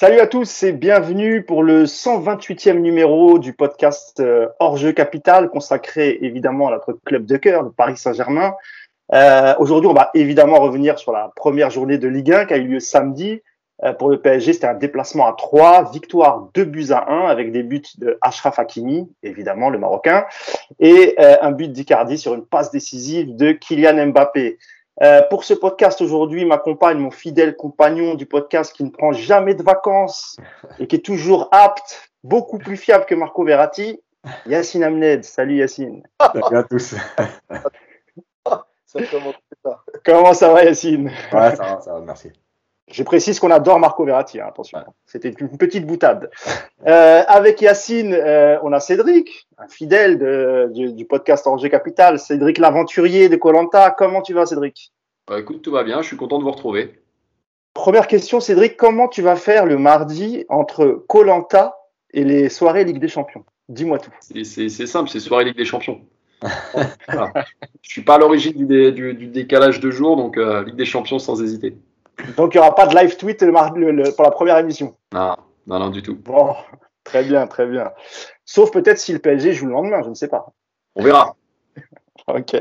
Salut à tous et bienvenue pour le 128e numéro du podcast euh, Hors-jeu Capital consacré évidemment à notre club de cœur, le Paris Saint-Germain. Euh, Aujourd'hui, on va évidemment revenir sur la première journée de Ligue 1 qui a eu lieu samedi. Euh, pour le PSG, c'était un déplacement à 3, victoire 2 buts à 1 avec des buts de Ashraf Hakimi, évidemment le Marocain, et euh, un but d'Icardi sur une passe décisive de Kylian Mbappé. Euh, pour ce podcast aujourd'hui, m'accompagne mon fidèle compagnon du podcast qui ne prend jamais de vacances et qui est toujours apte, beaucoup plus fiable que Marco Verratti, Yacine Amned. Salut Yacine. Salut à tous. Ça commence ça. Comment ça va Yacine? Ouais, ça va, ça va, merci. Je précise qu'on adore Marco Verratti, hein, attention. C'était une petite boutade. Euh, avec Yacine, euh, on a Cédric, un fidèle de- du, du podcast Angers Capital. Cédric l'aventurier de Colanta. Comment tu vas Cédric? Bah, écoute, tout va bien, je suis content de vous retrouver. Première question, Cédric, comment tu vas faire le mardi entre Colanta et les soirées Ligue des Champions? Dis-moi tout. C'est- simple, c'est soirée Ligue des Champions. Voilà. Je suis pas à l'origine du, dé- du- du décalage de jour, donc euh, Ligue des Champions sans hésiter. Donc, il n'y aura pas de live tweet le mar- le- le- pour la première émission. Non, non, non, du tout. Bon, très bien, très bien. Sauf peut-être si le PSG joue le lendemain, je ne sais pas. On verra. Ok.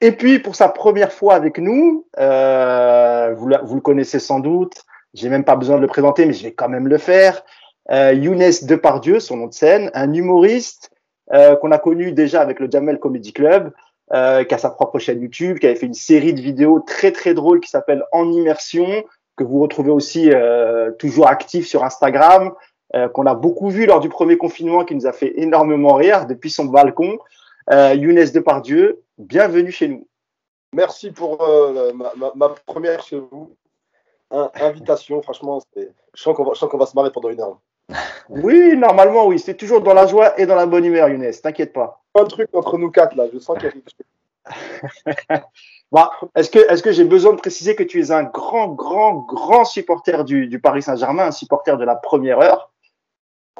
Et puis, pour sa première fois avec nous, euh, vous, la- vous le connaissez sans doute, j'ai même pas besoin de le présenter, mais je vais quand même le faire. Euh, Younes Depardieu, son nom de scène, un humoriste euh, qu'on a connu déjà avec le Jamel Comedy Club, euh, qui a sa propre chaîne YouTube, qui avait fait une série de vidéos très très drôles qui s'appelle En immersion, que vous retrouvez aussi euh, toujours actif sur Instagram, euh, qu'on a beaucoup vu lors du premier confinement, qui nous a fait énormément rire depuis son balcon. Euh, Younes Depardieu, bienvenue chez nous. Merci pour euh, ma, ma- ma première chez vous. Un- invitation, franchement, je sens qu'on va, va se marrer pendant une heure. Oui, normalement, oui. C'est toujours dans la joie et dans la bonne humeur, Younes. T'inquiète pas. Un truc entre nous quatre là, je sens qu'il y a quelque chose. Bon, est-ce que, est-ce que j'ai besoin de préciser que tu es un grand, grand, grand supporter du, du Paris Saint-Germain, un supporter de la première heure?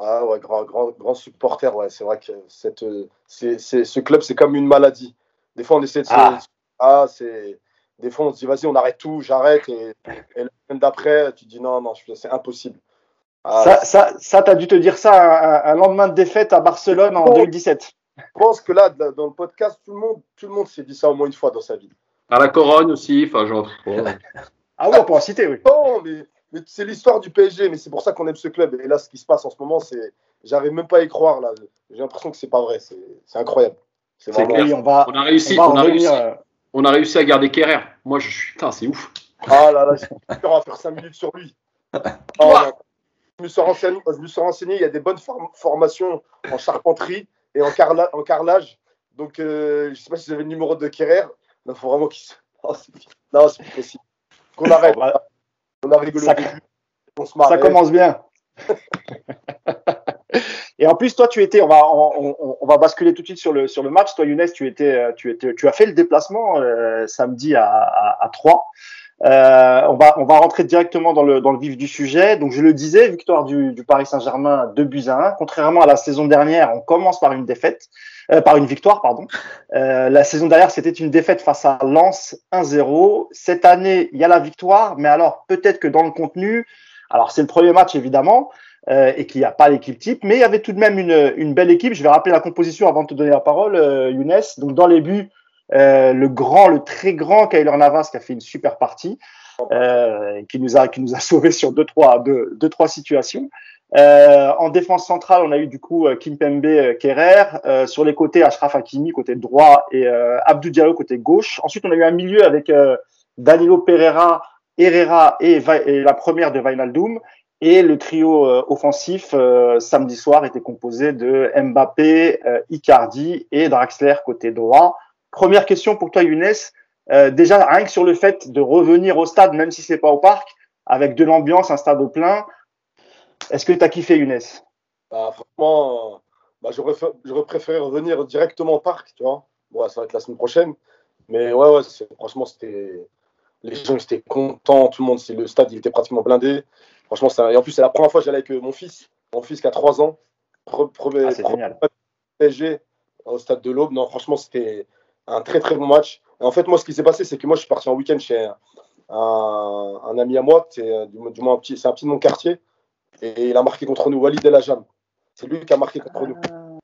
Ah ouais, grand, grand, grand supporter, ouais, c'est vrai que cette, c'est, c'est- ce club, c'est comme une maladie. Des fois, on essaie de se. Ah. Ah, c'est. Des fois, on se dit, vas-y, on arrête tout, j'arrête. Et, et la semaine d'après, tu te dis, non, non, c'est impossible. Ah, Ça, ça, ça t'as dû te dire ça un, un lendemain de défaite à Barcelone en Oh. 2017. Je pense que là, dans le podcast, tout le monde, tout le monde s'est dit ça au moins une fois dans sa vie. À la Corogne aussi, enfin, genre. Ah oui, on peut en citer, oui. Non, mais, mais c'est l'histoire du PSG, mais c'est pour ça qu'on aime ce club. Et là, ce qui se passe en ce moment, c'est. J'arrive même pas à y croire, là. J'ai l'impression que c'est pas vrai. C'est incroyable. C'est clair. Oui, on va, On a réussi, on va on a réussi, euh, on a réussi à garder Kerrer. Moi, je suis. Putain, c'est ouf. Ah là là, on va faire 5 minutes sur lui. Ah, non. je, me suis renseigné, je me suis renseigné, il y a des bonnes form- formations en charpenterie et en, carla- en carrelage. Donc, euh, je sais pas si vous avez le numéro de Kerrer. Il faut vraiment qu'il se. Non, c'est plus possible. Qu'on arrête. on va- On a rigolé Ça-. On se marre. Ça commence bien. Et en plus, toi, tu étais, on va, on, on- on va basculer tout de suite sur le, sur le match. Toi, Younes, tu étais, euh, tu étais, tu as fait le déplacement euh, samedi à, à, à 3. Euh, on va, on va rentrer directement dans le, dans le vif du sujet. Donc, je le disais, victoire du, du Paris Saint-Germain 2 buts à 1. Contrairement à la saison dernière, on commence par une défaite, euh, par une victoire, pardon. Euh, la saison dernière, c'était une défaite face à Lens 1-0. Cette année, il y a la victoire, mais alors peut-être que dans le contenu, alors c'est le premier match évidemment, euh, et qu'il n'y a pas l'équipe type, mais il y avait tout de même une, une belle équipe. Je vais rappeler la composition avant de te donner la parole, euh, Younes. Donc dans les buts, euh, le grand, le très grand Kyler Navas qui a fait une super partie, euh, qui nous a qui nous a sauvé sur deux trois deux, deux trois situations. Euh, en défense centrale, on a eu du coup euh, Kimpembe euh, Kerrer. Euh, sur les côtés, Ashraf Hakimi côté droit et Abdou Diallo côté gauche. Ensuite, on a eu un milieu avec Danilo Pereira, Herrera et, et la première de Wijnaldum. Et le trio offensif samedi soir était composé de Mbappé, Icardi et Draxler côté droit. Première question pour toi, Younes. Euh, déjà, rien que sur le fait de revenir au stade, même si c'est pas au parc, avec de l'ambiance, un stade au plein, est-ce que tu as kiffé, Younes? Bah, franchement, bah, j'aurais, préféré revenir directement au parc, tu vois. Bon, ça va être la semaine prochaine. Mais ouais, ouais, c'est- franchement, c'était. Les gens étaient contents, tout le monde, c'est- le stade il était pratiquement blindé. Franchement, c'est un- et en plus, c'est la première fois que j'allais avec euh, mon fils, mon fils qui a 3 ans. Premier- Ah, c'est premier génial. PSG au stade de l'Aube. Non, franchement, c'était un très très bon match. Et en fait, moi, ce qui s'est passé, c'est que moi, je suis parti en week-end chez un, un ami à moi, c'est euh, du, moins un petit, c'est un petit de mon quartier. Et il a marqué contre nous, Walid El Ajam. C'est lui qui a marqué contre nous.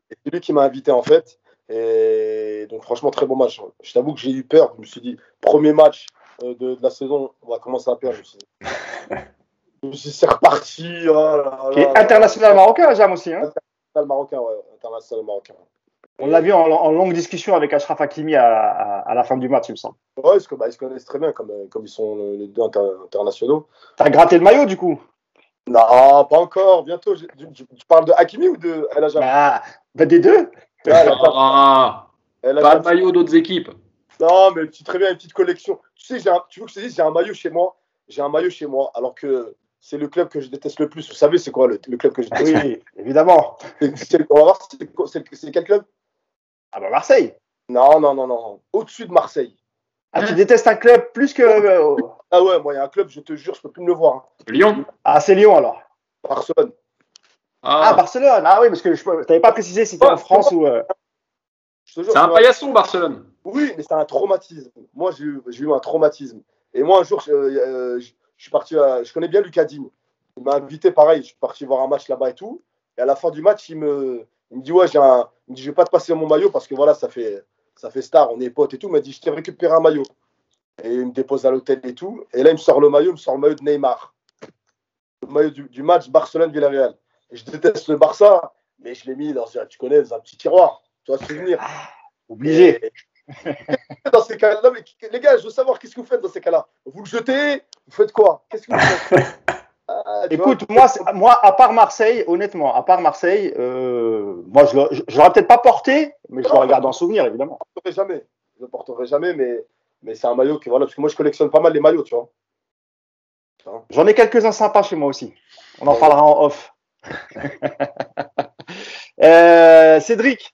Et c'est lui qui m'a invité en fait. Et donc franchement, très bon match. Je t'avoue que j'ai eu peur. Je me suis dit, premier match euh, de, de la saison, on va commencer à perdre. Je me suis dit, c'est reparti. oh là là. international marocain, Jam aussi. Hein? International marocain, ouais. International marocain. On l'a vu en, en longue discussion avec Ashraf Hakimi à, à- à la fin du match, il me semble. Ouais, parce que, bah, ils se connaissent très bien, comme, euh, comme ils sont euh, les deux inter- internationaux. T'as gratté le maillot, du coup? Non, pas encore, bientôt. Tu, tu- tu parles de Hakimi ou de El Ajam bah, bah, des deux. Ajam. Ah, El pas de maillot d'autres équipes. Non, mais tu très bien une petite collection. Tu sais, j'ai un- tu veux que je te dise, j'ai un maillot chez moi. J'ai un maillot chez moi, alors que c'est le club que je déteste le plus. Vous savez, c'est quoi le, le club que je déteste Oui, évidemment. On va voir, c'est quel club? Ah bah Marseille. Non, non, non, non. Au-dessus de Marseille. Ah, tu détestes un club plus que. euh, Ah ouais, moi, il y a un club, je te jure, je peux plus me le voir. hein. Lyon Ah, c'est Lyon alors. Barcelone. Ah, Ah, Barcelone. Ah oui, parce que je t'avais pas précisé si c'était en France ou. euh, Je te jure, c'est un paillasson, Barcelone. Oui, mais c'est un traumatisme. Moi, j'ai eu, j'ai eu un traumatisme. Et moi, un jour, je, euh, je- je suis parti. à- je connais bien Lucas Digne. Il m'a invité, pareil. Je suis parti voir un match là-bas et tout. Et à la fin du match, il me, il me dit Ouais, j'ai un. Il me dit Je vais pas te passer mon maillot parce que voilà, ça fait, ça fait star, on est potes et tout. Il m'a dit Je t'ai récupéré un maillot. Et il me dépose à l'hôtel et tout. Et là, il me sort le maillot, il me sort le maillot de Neymar. Le maillot du, du match Barcelone-Villarreal. Je déteste le Barça, mais je l'ai mis dans, un- tu connais, dans un petit tiroir. Tu vois, souvenir. Obligé. Et- dans ces cas-là, mais les gars, je veux savoir qu'est-ce que vous faites dans ces cas-là? Vous le jetez? Vous faites quoi? Qu'est-ce que vous faites? Ah, tu Écoute, vois, moi, moi, à part Marseille, honnêtement, à part Marseille, euh, moi, je l'aurais- peut-être pas porté, mais je le regarde en souvenir, évidemment. je ne jamais. Je ne porterai jamais, mais, mais c'est un maillot que voilà, parce que moi je collectionne pas mal les maillots, tu vois. J'en ai quelques-uns sympas chez moi aussi. On en parlera en off. Euh, Cédric,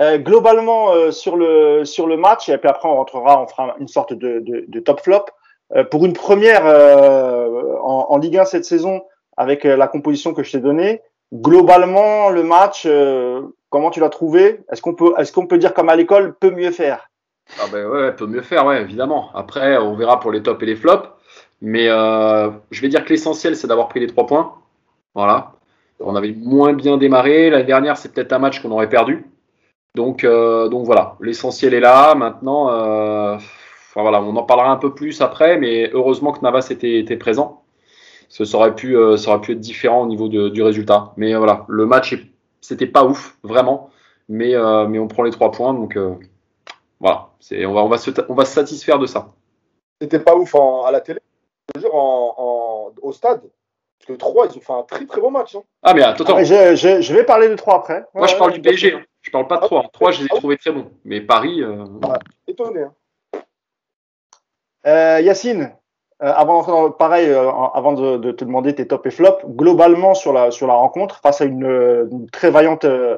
euh, globalement euh, sur le sur le match et puis après on rentrera, on fera une sorte de, de, de top flop. Euh, pour une première euh, en, Ligue 1 cette saison avec euh, la composition que je t'ai donnée, globalement le match, comment tu l'as trouvé? Est-ce qu'on peut est-ce qu'on peut dire comme à l'école peut mieux faire? Ah ben ouais, peut mieux faire, ouais, évidemment. Après, on verra pour les tops et les flops. Mais je vais dire que l'essentiel, c'est d'avoir pris les trois points. Voilà. On avait moins bien démarré. L'année dernière, c'est peut-être un match qu'on aurait perdu. Donc, donc voilà, l'essentiel est là. Maintenant, enfin, voilà, on en parlera un peu plus après, mais heureusement que Navas était, était présent. Ça aurait pu, euh, ça aurait pu être différent au niveau de- du résultat. Mais euh, voilà, le match, c'était pas ouf, vraiment. Mais, euh, mais on prend les trois points, donc euh, voilà, c'est, on, va, on, va se, on va se satisfaire de ça. C'était pas ouf en- à la télé. Je en, en- au stade. Parce que 3, ils ont fait un très très bon match. hein. Ah, mais attends, Ah, mais je, je, je vais parler de trois après. moi je Ouais, parle ouais, du PSG, hein. je parle pas de 3. 3, je les ai trouvés très bons. Mais Paris, euh, Étonné. Hein. Euh, Yacine, euh, avant pareil, euh, avant de, te demander tes top et flops, globalement sur la sur la rencontre, face à une, euh, une très vaillante euh,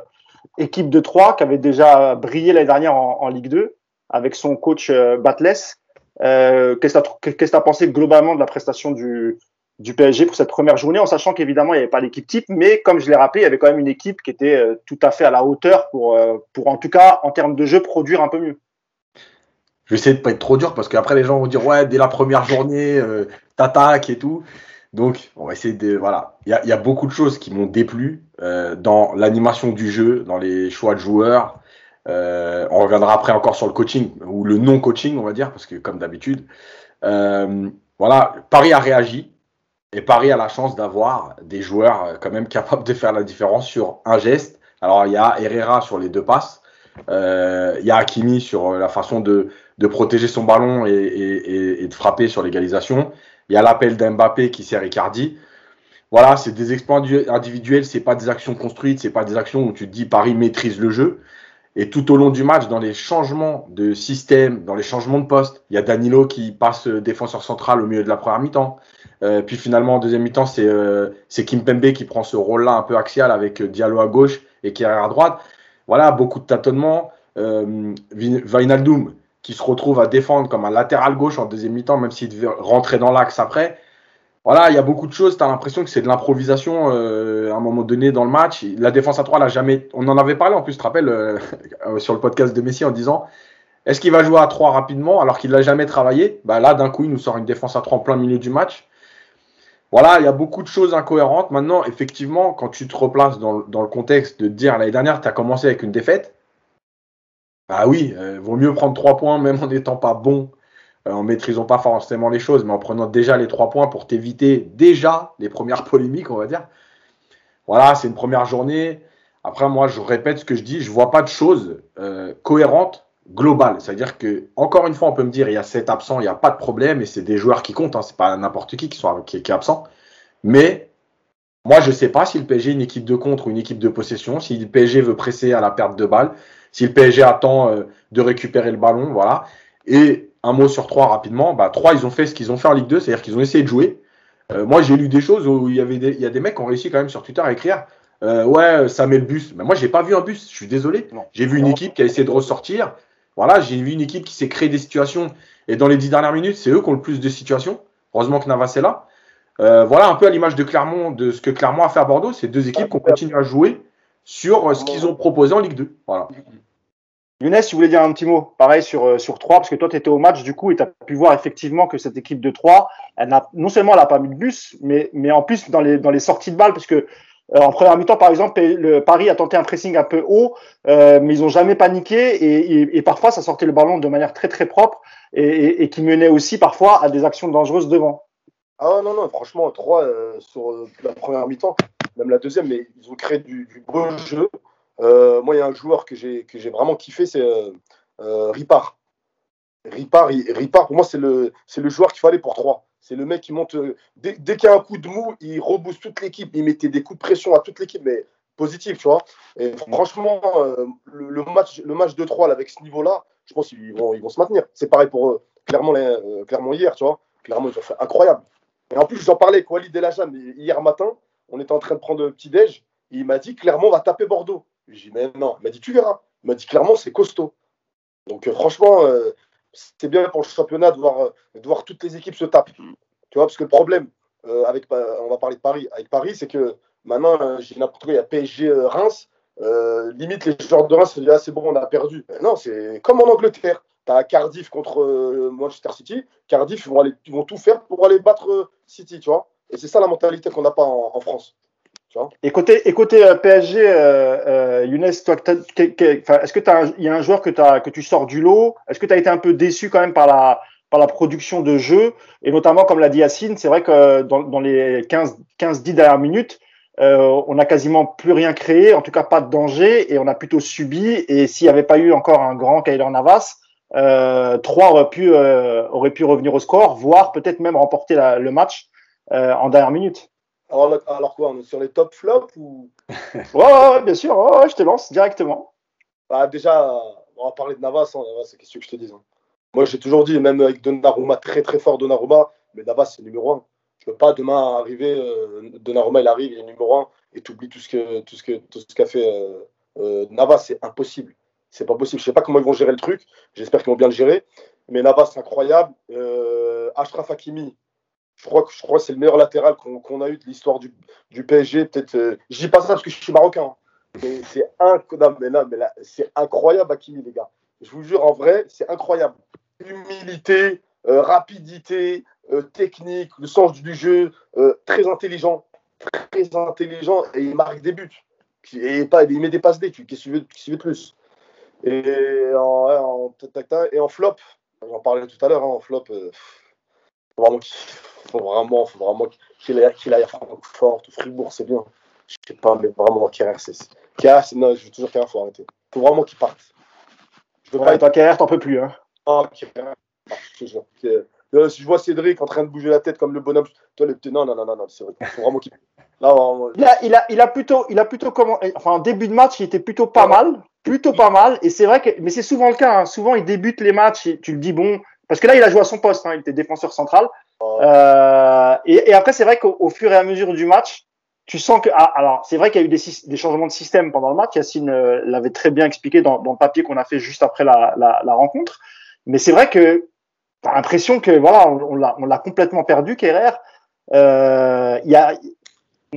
équipe de Troyes qui avait déjà brillé l'année dernière en, en Ligue 2 avec son coach euh, Batless. Qu'est-ce que tu as, pensé globalement de la prestation du, du PSG pour cette première journée, en sachant qu'évidemment il n'y avait pas l'équipe type, mais comme je l'ai rappelé, il y avait quand même une équipe qui était tout à fait à la hauteur pour, pour en tout cas en termes de jeu produire un peu mieux. Je vais essayer de pas être trop dur parce qu'après les gens vont dire ouais dès la première journée euh, t'attaques et tout. Donc on va essayer de voilà. Il y a, beaucoup de choses qui m'ont déplu euh, dans l'animation du jeu, dans les choix de joueurs. Euh, on reviendra après encore sur le coaching ou le non coaching on va dire parce que comme d'habitude. Euh, voilà Paris a réagi et Paris a la chance d'avoir des joueurs quand même capables de faire la différence sur un geste. Alors il y a Herrera sur les deux passes. Il y a Hakimi sur la façon de, de protéger son ballon et, et- et- de frapper sur l'égalisation. Il y a l'appel d'Mbappé qui sert Icardi. Voilà, c'est des exploits individuels, c'est pas des actions construites, c'est pas des actions où tu te dis Paris maîtrise le jeu. Et tout au long du match, dans les changements de système, dans les changements de poste, il y a Danilo qui passe euh, défenseur central au milieu de la première mi-temps. Euh, puis finalement, en deuxième mi-temps, c'est euh, Kimpembe qui prend ce rôle-là un peu axial avec euh, Diallo à gauche et est à droite. Voilà, beaucoup de tâtonnements. Euh, qui se retrouve à défendre comme un latéral gauche en deuxième mi-temps, même s'il devait rentrer dans l'axe après. Voilà, il y a beaucoup de choses. Tu as l'impression que c'est de l'improvisation euh, à un moment donné dans le match. La défense à 3, là, jamais. On en avait parlé en plus, tu te rappelles, euh, euh, sur le podcast de Messi en disant est-ce qu'il va jouer à 3 rapidement alors qu'il l'a jamais travaillé? Bah, Là, d'un coup, il nous sort une défense à 3 en plein milieu du match. voilà, il y a beaucoup de choses incohérentes. Maintenant, effectivement, quand tu te replaces dans, le- contexte de dire l'année dernière, tu as commencé avec une défaite, bah oui, euh, vaut mieux prendre trois points même en n'étant pas bon, euh, en maîtrisant pas forcément les choses, mais en prenant déjà les trois points pour t'éviter déjà les premières polémiques, on va dire. Voilà, c'est une première journée. Après, moi, je répète ce que je dis, je vois pas de choses euh, cohérentes globales. C'est-à-dire que, encore une fois, on peut me dire, il y a sept absents, il n'y a pas de problème, et c'est des joueurs qui comptent, hein, c'est pas n'importe qui qui, qui, est absent. Mais moi, je sais pas si le PSG est une équipe de contre ou une équipe de possession, si le PSG veut presser à la perte de balle, si le PSG attend euh, de récupérer le ballon, voilà. Et un mot sur trois rapidement, bah, trois, ils ont fait ce qu'ils ont fait en Ligue 2, c'est-à-dire qu'ils ont essayé de jouer. Euh, moi, j'ai lu des choses où il y avait des, il y a des mecs qui ont réussi quand même sur Twitter à écrire euh, ouais, ça met le bus. Mais moi, j'ai pas vu un bus. Je suis désolé. J'ai vu une équipe qui a essayé de ressortir. Voilà, j'ai vu une équipe qui s'est créé des situations. Et dans les dix dernières minutes, c'est eux qui ont le plus de situations. Heureusement que Navas est là. Euh, voilà un peu à l'image de Clermont, de ce que Clermont a fait à Bordeaux. C'est deux équipes qui ont continué à jouer sur euh, ce qu'ils ont proposé en Ligue 2. Voilà. Younes, tu voulais dire un petit mot, pareil sur euh, sur 3 parce que toi tu étais au match du coup et tu as pu voir effectivement que cette équipe de 3, elle n'a non seulement elle a pas mis de bus, mais mais en plus dans les dans les sorties de balles parce que euh, en première mi-temps par exemple, le Paris a tenté un pressing un peu haut, euh, mais ils ont jamais paniqué et, et, et, parfois ça sortait le ballon de manière très très propre et, et, et qui menait aussi parfois à des actions dangereuses devant. Ah non non, franchement 3 euh, sur euh, la première mi-temps, même la deuxième, mais ils ont créé du, du beau jeu. Euh, moi, il y a un joueur que j'ai que j'ai vraiment kiffé, c'est euh, euh, Ripard. Ripard, il, Ripard, pour moi, c'est le, c'est le joueur qu'il fallait pour 3. C'est le mec qui monte. euh, Dès, dès qu'il y a un coup de mou, il rebooste toute l'équipe. Il mettait des coups de pression à toute l'équipe, mais positif, tu vois. Et franchement, euh, le, le match, le match de 3 avec ce niveau-là, je pense qu'ils vont, ils vont se maintenir. C'est pareil pour euh, Clermont, les- euh, Clermont hier, tu vois. Clermont, ils ont fait incroyable. Et en plus, j'en parlais avec Walid hier matin. On était en train de prendre le petit déj. Et il m'a dit Clermont va taper Bordeaux. J'ai dit, mais non. Il m'a dit, tu verras. Il m'a dit, Clermont, c'est costaud. Donc, euh, franchement, euh, c'est bien pour le championnat de voir, euh, de voir toutes les équipes se taper. Tu vois, parce que le problème, avec, on va parler de Paris, avec Paris, c'est que maintenant, j'ai n'importe quoi, il y a PSG Reims. Limite, les joueurs de Reims se disent, ah, c'est bon, on a perdu. Mais non, c'est comme en Angleterre. Tu Cardiff contre Manchester City. Cardiff, ils vont, ils vont tout faire pour aller battre City, tu vois. Et c'est ça la mentalité qu'on n'a pas en, France. Tu vois euh, PSG, euh, euh, Younes, est-ce que t'as un- il y a un joueur que, tu sors du lot? Est-ce que tu as été un peu déçu quand même par la, par la production de jeu? Et notamment, comme l'a dit Yacine, c'est vrai que dans, dans les 15, 15-10 dernières minutes, euh, on n'a quasiment plus rien créé, en tout cas pas de danger, et on a plutôt subi. Et s'il n'y avait pas eu encore un grand Kyler Navas, euh, 3 aurait pu, euh, aurait pu revenir au score, voire peut-être même remporter le match euh, en dernière minute. alors, quoi, on est sur les top flops ou? Ouais, ouais, ouais, bien sûr, ouais, je te lance directement. Bah, déjà, on va parler de Navas. hein. Navas, c'est qu'est-ce que je te dis. hein. Moi, j'ai toujours dit, même avec Donnarumma, très très fort Donnarumma, mais Navas, c'est numéro un. Je peux pas demain arriver, euh, Donnarumma, il arrive, il est numéro un, et tu oublies tout ce que tout ce que tout ce qu'a fait euh, euh, Navas, c'est impossible. C'est pas possible. Je sais pas comment ils vont gérer le truc. J'espère qu'ils vont bien le gérer. Mais Navas, c'est incroyable. Ashraf Hakimi, je crois que c'est le meilleur latéral qu'on a eu de l'histoire du, PSG. Peut-être. euh, je dis pas ça parce que je suis marocain. hein. Mais c'est incroyable, Hakimi, les gars. Je vous jure, en vrai, c'est incroyable. Humilité, euh, rapidité, euh, technique, le sens du jeu, très intelligent, très intelligent, et il marque des buts. Et pas, il met des passes D, qu'est-ce plus Et en, en- flop, j'en parlais tout à l'heure, hein, en flop, faut vraiment qu'il faut vraiment, faut vraiment qu'il aille, qu'il aille à Francfort ou Fribourg, c'est bien. Je sais pas, mais vraiment, Kerrer, c'est. Non, je veux toujours Kerrer, faut arrêter. Faut vraiment qu'il parte. Je veux pas Ouais, être toi, KR, t'en peux plus. Hein. ah, Kerrer. Ah, je te jure. Que- euh, si je vois Cédric en train de bouger la tête comme le bonhomme, toi, le petit. Non, non, non, non, non, c'est vrai. Faut vraiment qu'il. Là, vraiment, Il a, il a, il a plutôt, il a plutôt comment, enfin, en début de match, il était plutôt pas mal, plutôt pas mal. Et c'est vrai que, mais c'est souvent le cas. hein. Souvent, il débute les matchs et tu le dis bon, parce que là, il a joué à son poste. Hein, il était défenseur central. Euh, et, et après, c'est vrai qu'au au fur et à mesure du match, tu sens que, ah, alors, c'est vrai qu'il y a eu des, changements de système pendant le match. Yacine euh, l'avait très bien expliqué dans, dans le papier qu'on a fait juste après la, la, la rencontre. Mais c'est vrai que t'as l'impression que voilà, on, on l'a, complètement perdu, Kerrer. Euh, y a,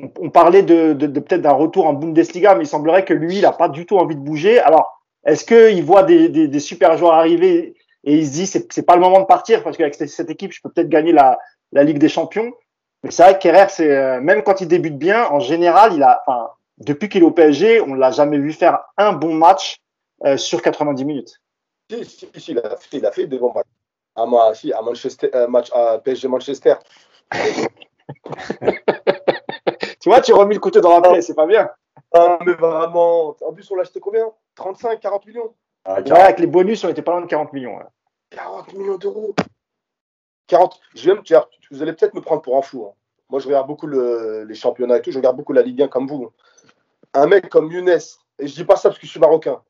on, on parlait de, de, de peut-être d'un retour en Bundesliga, mais il semblerait que lui, il n'a pas du tout envie de bouger. Alors, est-ce qu'il voit des, des, des super joueurs arriver et il se dit c'est c'est pas le moment de partir parce qu'avec cette équipe, je peux peut-être gagner la, la Ligue des Champions Mais c'est vrai que Kerrer, c'est euh, même quand il débute bien, en général, il a, enfin, depuis qu'il est au PSG, on l'a jamais vu faire un bon match euh, sur 90 minutes. Si, si, si, il a fait, il a fait des bons matchs. À, moi, si, à Manchester, euh, match à PSG Manchester. tu vois, tu remis le couteau dans la plaie, c'est pas bien. Ah, mais vraiment. En plus, on l'a acheté combien? 35, 40 millions ah, ouais, avec les bonus, on était pas loin de 40 millions. Ouais. 40 millions d'euros 40. Je vais me, vous allez peut-être me prendre pour un fou. Hein. Moi, je regarde beaucoup le, les championnats et tout. Je regarde beaucoup la Ligue 1 comme vous. Un mec comme Younes, et je dis pas ça parce que je suis marocain.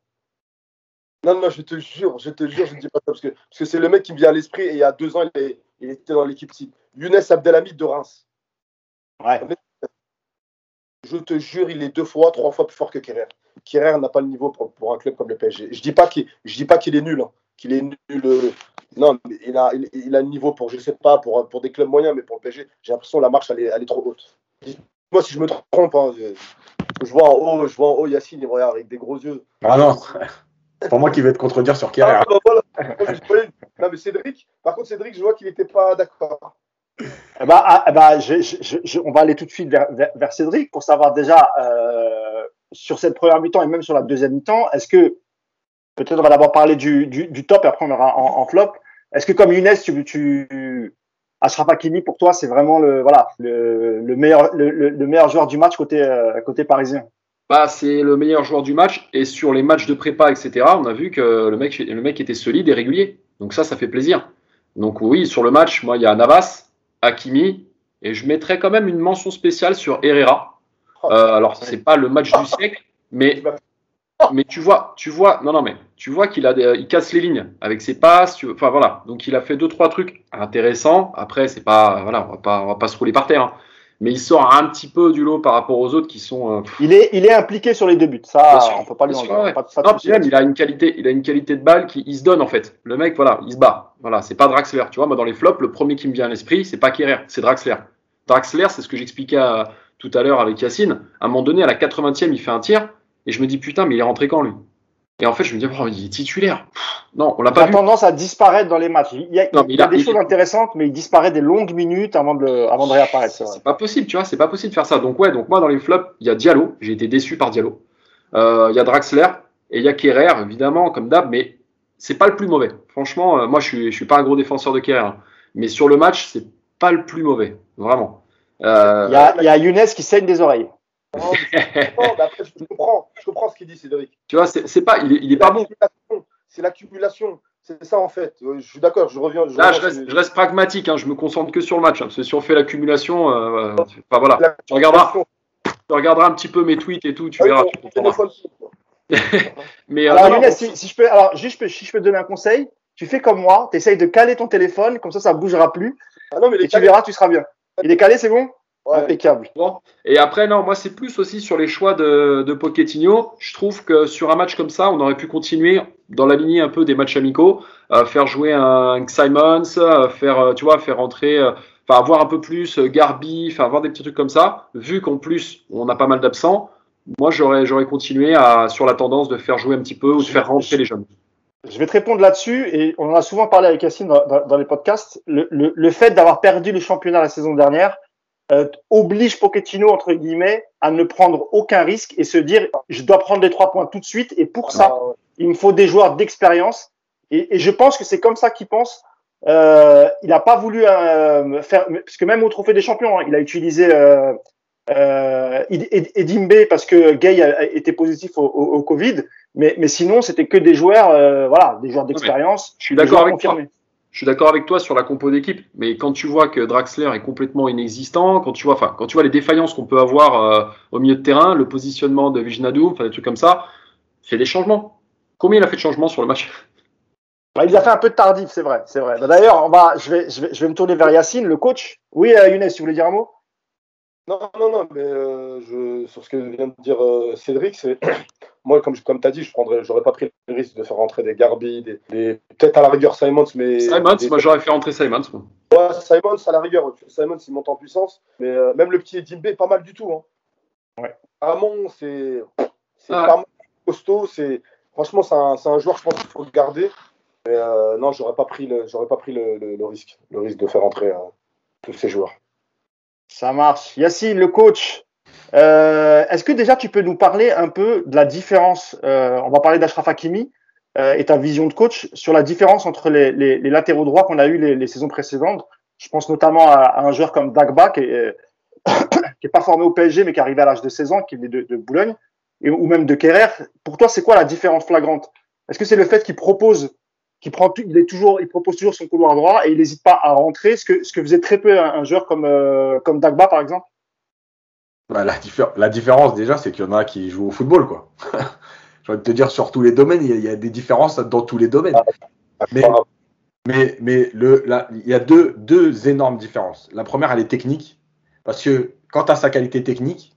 Non, non, je te jure, je te jure, je ne dis pas ça parce que c'est parce que le mec qui me vient à l'esprit et il y a deux ans, il, il était dans l'équipe type. Younes Abdelhamid de Reims. Ouais. Je te jure, il est deux fois, trois fois plus fort que Kerrer. Kerrer n'a pas le niveau pour, pour, un club comme le PSG. Je dis pas qu'il, je dis pas qu'il est nul, hein, qu'il est nul. Euh, non, mais il a, il, il, a le niveau pour, je sais pas, pour, pour des clubs moyens, mais pour le PSG, j'ai l'impression que la marche elle est, elle est trop haute. Moi, si je me trompe, hein, je, je, vois en haut, je vois en haut Yacine, il regarde avec des gros yeux. Ah non, pour moi qui vais te contredire sur Kerrer. Ah, bah, voilà. non, mais Cédric, par contre, Cédric, je vois qu'il n'était pas d'accord. Bah, ah, bah, je, je, je, on va aller tout de suite vers, Cédric pour savoir déjà euh, sur cette première mi-temps et même sur la deuxième mi-temps, est-ce que peut-être on va d'abord parler du, top et après on aura en, flop. Est-ce que comme Younes, tu, tu Ashraf Hakimi pour toi c'est vraiment le voilà le, le meilleur le, le, meilleur joueur du match côté euh, côté parisien? Bah, c'est le meilleur joueur du match et sur les matchs de prépa etc. On a vu que le mec le mec était solide et régulier donc ça ça fait plaisir. Donc oui sur le match moi il y a Navas Hakimi, et je mettrais quand même une mention spéciale sur Herrera. Oh, euh, alors, c'est pas le match du siècle, mais, mais tu vois, tu vois, non, non, mais tu vois qu'il a, il casse les lignes avec ses passes. Tu, enfin voilà, donc il a fait deux trois trucs intéressants. Après, c'est pas, voilà, on va pas, on va pas se rouler par terre. Hein mais il sort un petit peu du lot par rapport aux autres qui sont. Euh, il est, il est impliqué sur les deux buts. Ça, sûr, on peut pas lui. Ouais. Il a une qualité, il a une qualité de balle qui, il se donne en fait. Le mec, voilà, il se bat. Voilà, c'est pas Draxler. Tu vois, moi dans les flops, le premier qui me vient à l'esprit, c'est pas Kerrer, c'est Draxler. Draxler, c'est ce que j'expliquais tout à l'heure avec Yacine. À un moment donné, à la 80e, il fait un tir et je me dis putain, mais il est rentré quand lui? Et en fait, je me dis, oh, il est titulaire. non, on l'a pas vu. Il a tendance à disparaître dans les matchs. Il y a, non, il, il a, a des il... choses intéressantes, mais il disparaît des longues minutes avant de, le, avant de réapparaître. C'est pas possible, tu vois, c'est pas possible de faire ça. Donc, ouais, donc moi, dans les flops, il y a Diallo. J'ai été déçu par Diallo. Euh, il y a Draxler et il y a Kerrer, évidemment, comme d'hab, mais c'est pas le plus mauvais. Franchement, euh, moi, je suis, je suis pas un gros défenseur de Kerrer. Hein. Mais sur le match, c'est pas le plus mauvais. Vraiment. Euh, il, y y a Younes qui saigne des oreilles. Non, après, je comprends, je comprends ce qu'il dit, Cédric. Tu vois, c'est pas, il est, il est pas bon. C'est l'accumulation. C'est ça en fait. Je suis d'accord, je reviens. Je, Là, reviens, je, reste, je reste, pragmatique, hein, je me concentre que sur le match. Hein, parce que si on fait l'accumulation, euh, enfin, voilà. Tu regarderas, tu regarderas un petit peu mes tweets et tout, tu verras. Tu Mais, alors, euh, Younes, si, si, je peux, alors, juste, si je peux te donner un conseil, tu fais comme moi, tu essayes de caler ton téléphone, comme ça, ça bougera plus. Ah non, mais et tu verras, tu seras bien. Il est calé, c'est bon? Ouais. Impeccable. Et après, non, moi, c'est plus aussi sur les choix de, de Pochettino. Je trouve que sur un match comme ça, on aurait pu continuer dans la lignée un peu des matchs amicaux, euh, faire jouer un Simons, euh, faire, euh, tu vois, faire entrer, euh, enfin, avoir un peu plus Garbi, enfin, avoir des petits trucs comme ça. Vu qu'en plus, on a pas mal d'absents, moi, j'aurais, j'aurais continué à, sur la tendance de faire jouer un petit peu ou de faire rentrer les jeunes. Je vais te répondre là-dessus, et on en a souvent parlé avec Yacine dans, dans, dans les podcasts. Le, le, le fait d'avoir perdu le championnat la saison dernière, euh, oblige Pochettino entre guillemets à ne prendre aucun risque et se dire je dois prendre les trois points tout de suite et pour ça ah, ouais. il me faut des joueurs d'expérience et, et, je pense que c'est comme ça qu'il pense. Euh, il n'a pas voulu euh, faire parce que même au trophée des champions hein, il a utilisé euh, euh, Edimbe parce que Gay été positif au, au, au Covid mais, mais sinon c'était que des joueurs euh, voilà des joueurs d'expérience. Je suis d'accord avec confirmés. toi je suis d'accord avec toi sur la compo d'équipe, mais quand tu vois que Draxler est complètement inexistant, quand tu vois, enfin, quand tu vois les défaillances qu'on peut avoir euh, au milieu de terrain, le positionnement de Vijnadou, enfin des trucs comme ça, fais des changements. Combien il a fait de changements sur le match? Bah, Il a fait un peu de tardif, c'est vrai, c'est vrai. Bah, D'ailleurs, on va, je vais, je vais, je vais me tourner vers Yacine, le coach. Oui, euh, Younes, tu voulais dire un mot? Non, non, non, mais euh, je, sur ce que vient de dire euh, Cédric, c'est moi, comme, comme tu as dit, je prendrais, j'aurais pas pris le risque de faire rentrer des Garbi, des, des peut-être à la rigueur Simons, mais. Simons, des, moi j'aurais fait rentrer Simons. Moi. Ouais, Simons à la rigueur, Simons il monte en puissance, mais euh, même le petit Edimbe, pas mal du tout. Hein. Ouais. Amon, c'est c'est ah. pas mal costaud, c'est franchement c'est un, un, joueur, je pense qu'il faut le garder. Mais euh, non, j'aurais pas pris le, j'aurais pas pris le, le, le, risque, le risque de faire rentrer euh, tous ces joueurs. Ça marche. Yacine, le coach, euh, est-ce que déjà tu peux nous parler un peu de la différence euh, On va parler d'Ashraf Hakimi euh, et ta vision de coach sur la différence entre les, les, les latéraux droits qu'on a eu les, les, saisons précédentes? Je pense notamment à, à un joueur comme Dagba qui est, qui est pas formé au PSG mais qui est arrivé à l'âge de 16 ans, qui est de, de Boulogne, et, ou même de Kerrer. Pour toi, c'est quoi la différence flagrante? Est-ce que c'est le fait qu'il propose qui prend, il est toujours, il propose toujours son couloir droit et il n'hésite pas à rentrer? Ce que, ce que faisait très peu un, un joueur comme, euh, comme Dagba, par exemple? Bah, la, la, différence déjà, c'est qu'il y en a qui jouent au football, quoi. J'ai envie de te dire sur tous les domaines, il y a, il y a des différences dans tous les domaines. Mais, mais, mais le, la, il y a deux, deux énormes différences. La première, elle est technique, parce que quant à sa qualité technique,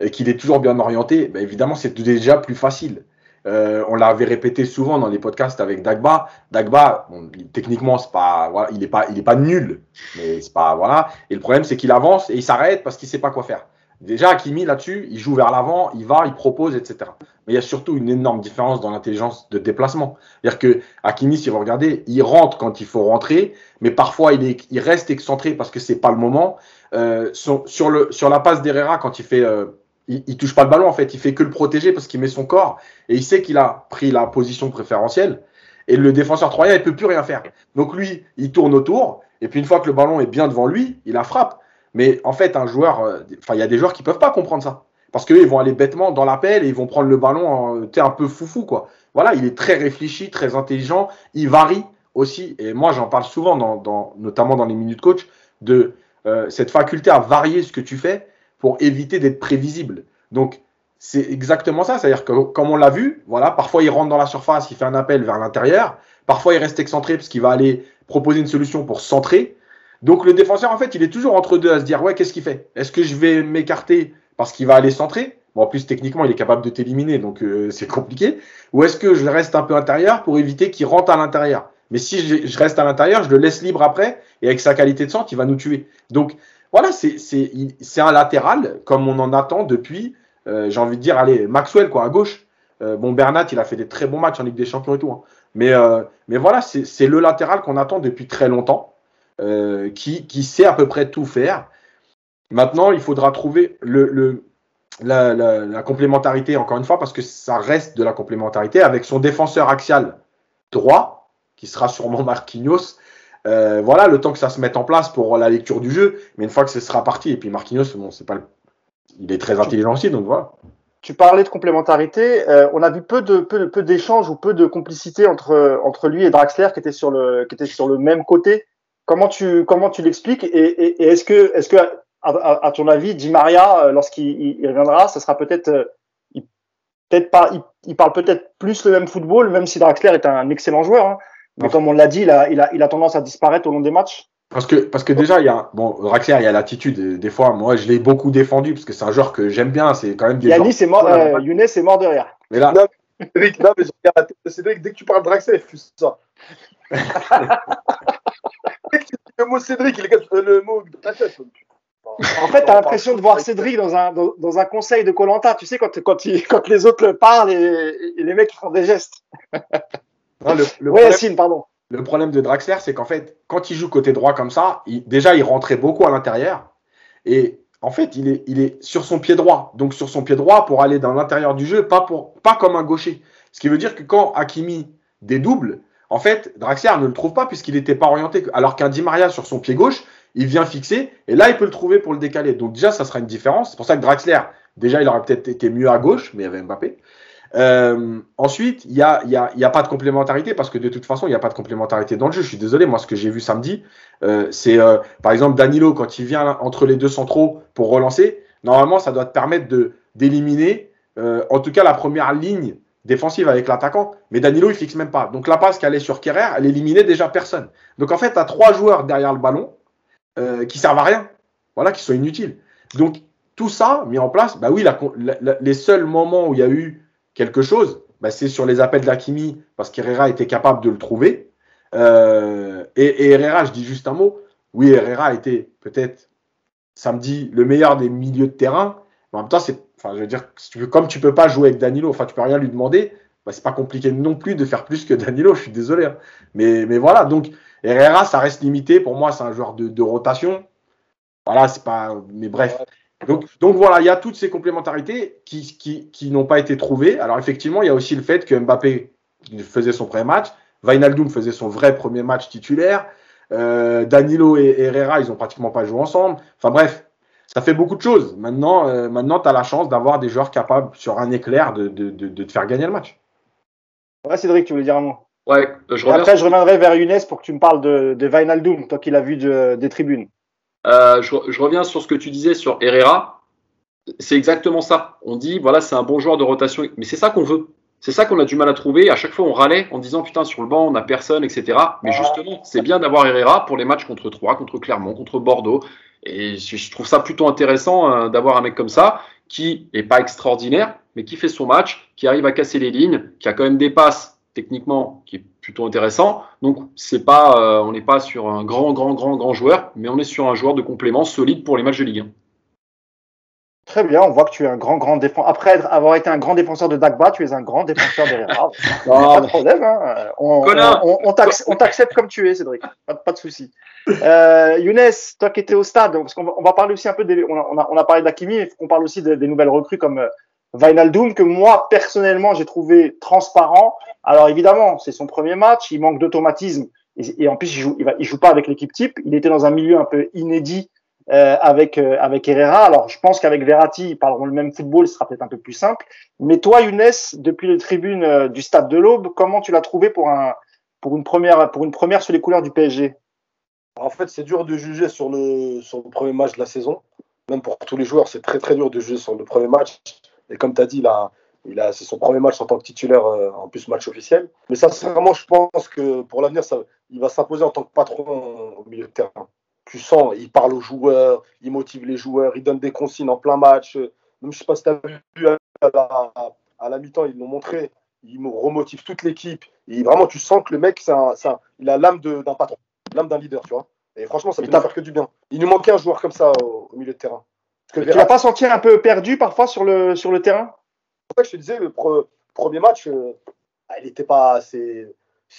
et qu'il est toujours bien orienté, bah, évidemment, c'est déjà plus facile. Euh, on l'avait répété souvent dans les podcasts avec Dagba. Dagba, bon, techniquement, c'est pas, voilà, il n'est pas, il est pas nul, mais c'est pas, voilà. Et le problème, c'est qu'il avance et il s'arrête parce qu'il sait pas quoi faire. Déjà, Hakimi, là-dessus, il joue vers l'avant, il va, il propose, etc. Mais il y a surtout une énorme différence dans l'intelligence de déplacement. C'est-à-dire que Hakimi, si vous regardez, il rentre quand il faut rentrer, mais parfois il, est, reste excentré parce que c'est pas le moment. Euh, sur la passe d'Herrera, quand il fait euh, il, il, touche pas le ballon en fait, il fait que le protéger parce qu'il met son corps et il sait qu'il a pris la position préférentielle et le défenseur troyen il peut plus rien faire. Donc lui, il tourne autour et puis une fois que le ballon est bien devant lui, il la frappe. Mais en fait, un joueur, enfin il y a des joueurs qui peuvent pas comprendre ça parce qu'ils vont aller bêtement dans l'appel et ils vont prendre le ballon en, un peu foufou quoi. Voilà, il est très réfléchi, très intelligent, il varie aussi et moi j'en parle souvent notamment dans les minutes coach de euh, cette faculté à varier ce que tu fais pour éviter d'être prévisible. Donc, c'est exactement ça. C'est-à-dire que, comme on l'a vu, voilà, parfois il rentre dans la surface, il fait un appel vers l'intérieur. Parfois il reste excentré parce qu'il va aller proposer une solution pour centrer. Donc, le défenseur, en fait, il est toujours entre deux à se dire, ouais, qu'est-ce qu'il fait? Est-ce que je vais m'écarter parce qu'il va aller centrer? Bon, en plus, techniquement, il est capable de t'éliminer, donc euh, c'est compliqué. Ou est-ce que je reste un peu intérieur pour éviter qu'il rentre à l'intérieur? Mais si je, reste à l'intérieur, je le laisse libre après, et avec sa qualité de centre, il va nous tuer. Donc, voilà, c'est un latéral comme on en attend depuis, euh, j'ai envie de dire, allez, Maxwell, quoi, à gauche. Euh, bon, Bernat, il a fait des très bons matchs en Ligue des Champions et tout. Hein. Mais voilà, c'est le latéral qu'on attend depuis très longtemps, euh, qui, qui sait à peu près tout faire. Maintenant, il faudra trouver le, le, la, la, la, complémentarité, encore une fois, parce que ça reste de la complémentarité avec son défenseur axial droit, qui sera sûrement Marquinhos, euh, voilà, le temps que ça se mette en place pour la lecture du jeu. Mais une fois que ce sera parti, et puis Marquinhos, bon, c'est pas le... il est très intelligent aussi, donc voilà. Tu parlais de complémentarité. Euh, on a vu peu de peu, peu d'échanges ou peu de complicité entre entre lui et Draxler qui était sur le qui était sur le même côté. Comment tu comment tu l'expliques et, et, et est-ce que est-ce que à, à, à, ton avis, Di Maria, euh, lorsqu'il reviendra, ça sera peut-être euh, peut-être pas il, il parle peut-être plus le même football, même si Draxler est un excellent joueur. Hein. Mais comme on l'a dit, il a, il, a, il a tendance à disparaître au long des matchs. Parce que, parce que déjà, il y a, bon, Draxler, il y a l'attitude. Des fois, moi, je l'ai beaucoup défendu parce que c'est un joueur que j'aime bien. C'est quand même des Yannis, c'est mort, euh, Younes est mort de rire. Mais là. Non, Cédric, non, mais je regarde Cédric, dès que tu parles de Draxler, il ça. le mot Cédric, il est le mot de ta tête. En fait, tu as l'impression de voir Cédric dans un, dans, dans un conseil de Colanta, tu sais, quand, quand, il, quand les autres le parlent et, et les mecs font des gestes. Non, le, le ouais, Yacine, pardon. Le problème de Draxler, c'est qu'en fait, quand il joue côté droit comme ça, il, déjà, il rentrait beaucoup à l'intérieur. Et en fait, il est, il est sur son pied droit. Donc, sur son pied droit pour aller dans l'intérieur du jeu, pas, pour, pas comme un gaucher. Ce qui veut dire que quand Hakimi dédouble, en fait, Draxler ne le trouve pas puisqu'il n'était pas orienté. Alors qu'un Di Maria sur son pied gauche, il vient fixer et là, il peut le trouver pour le décaler. Donc, déjà, ça sera une différence. C'est pour ça que Draxler, déjà, il aurait peut-être été mieux à gauche, mais il y avait Mbappé. Euh, ensuite, il n'y a, y a, a, pas de complémentarité parce que de toute façon, il n'y a pas de complémentarité dans le jeu. Je suis désolé, moi, ce que j'ai vu samedi, euh, c'est euh, par exemple Danilo, quand il vient entre les deux centraux pour relancer, normalement, ça doit te permettre d'éliminer, euh, en tout cas, la première ligne défensive avec l'attaquant. Mais Danilo, il fixe même pas. Donc la passe qui allait sur Kerrer, elle éliminait déjà personne. Donc en fait, tu as trois joueurs derrière le ballon euh, qui servent à rien, voilà, qui sont inutiles. Donc tout ça mis en place, bah oui, les seuls moments où il y a eu quelque chose, bah, c'est sur les appels d'Akimi, parce qu'Herrera était capable de le trouver. Euh, et, et, Herrera, je dis juste un mot, oui, Herrera a été peut-être samedi le meilleur des milieux de terrain, en même temps, c'est, enfin, je veux dire, tu veux, comme tu peux pas jouer avec Danilo, enfin, tu peux rien lui demander, bah, c'est pas compliqué non plus de faire plus que Danilo, je suis désolé. Hein. Mais, mais voilà, donc Herrera, ça reste limité. Pour moi, c'est un joueur de, rotation. Voilà, c'est pas. Mais bref. Donc, donc voilà, il y a toutes ces complémentarités qui, qui, qui n'ont pas été trouvées. Alors effectivement, il y a aussi le fait que Mbappé faisait son premier match, Wijnaldum faisait son vrai premier match titulaire, euh, Danilo et Herrera, ils ont pratiquement pas joué ensemble. Enfin bref, ça fait beaucoup de choses. Maintenant, euh, maintenant tu as la chance d'avoir des joueurs capables sur un éclair de, de, de, de, te faire gagner le match. Ouais, Cédric, tu voulais dire un mot? Ouais, je Et après, je reviendrai vers Younes pour que tu me parles de, de Wijnaldum, toi qui l'as vu de, des tribunes. Euh, je, je, reviens sur ce que tu disais sur Herrera. C'est exactement ça. On dit, voilà, c'est un bon joueur de rotation. Mais c'est ça qu'on veut. C'est ça qu'on a du mal à trouver. À chaque fois, on râlait en disant, putain, sur le banc, on n'a personne, etc. Mais justement, c'est bien d'avoir Herrera pour les matchs contre Troyes, contre Clermont, contre Bordeaux. Et je trouve ça plutôt intéressant euh, d'avoir un mec comme ça qui est pas extraordinaire, mais qui fait son match, qui arrive à casser les lignes, qui a quand même des passes techniquement qui est plutôt intéressant. Donc c'est pas, euh, on n'est pas sur un grand, grand, grand, grand joueur, mais on est sur un joueur de complément solide pour les matchs de Ligue 1. Très bien, on voit que tu es un grand, grand défenseur. Après avoir été un grand défenseur de Dagba, tu es un grand défenseur d'Herrera. pas de problème. Hein. On, on, on t'accepte comme tu es, Cédric. Pas, pas de souci. Euh, Younes, toi qui étais au stade, parce qu'on va, on va parler aussi un peu des, on a, on a parlé d'Akimi, mais il faut qu'on parle aussi des, des nouvelles recrues comme euh, que moi, personnellement, j'ai trouvé transparent. Alors évidemment, c'est son premier match, il manque d'automatisme, et, et, en plus, il joue, il, va, il joue pas avec l'équipe type. Il était dans un milieu un peu inédit euh, avec euh, avec Herrera. Alors, je pense qu'avec Verratti, ils parleront le même football, ce sera peut-être un peu plus simple. Mais toi, Younes, depuis les tribunes euh, du Stade de l'Aube, comment tu l'as trouvé pour un pour une première pour une première sur les couleurs du PSG En fait, c'est dur de juger sur le sur le premier match de la saison. Même pour tous les joueurs, c'est très très dur de juger sur le premier match. Et comme tu as dit, là, il a, c'est son premier match en tant que titulaire, en plus match officiel. Mais sincèrement, je pense que pour l'avenir, il va s'imposer en tant que patron au milieu de terrain. Tu sens, il parle aux joueurs, il motive les joueurs, il donne des consignes en plein match. Même, je sais pas si tu as vu à la, à la mi-temps, ils l'ont montré. Il remotive toute l'équipe. Et vraiment, tu sens que le mec, c'est un, il a l'âme d'un patron, l'âme d'un leader, tu vois. Et franchement, ça peut nous faire que du bien. Il nous manquait un joueur comme ça au, au milieu de terrain. Parce que tu l'as pas senti un peu perdu parfois sur le, sur le terrain? C'est pour ça que je te disais, le pre, premier match, euh, il n'était pas assez.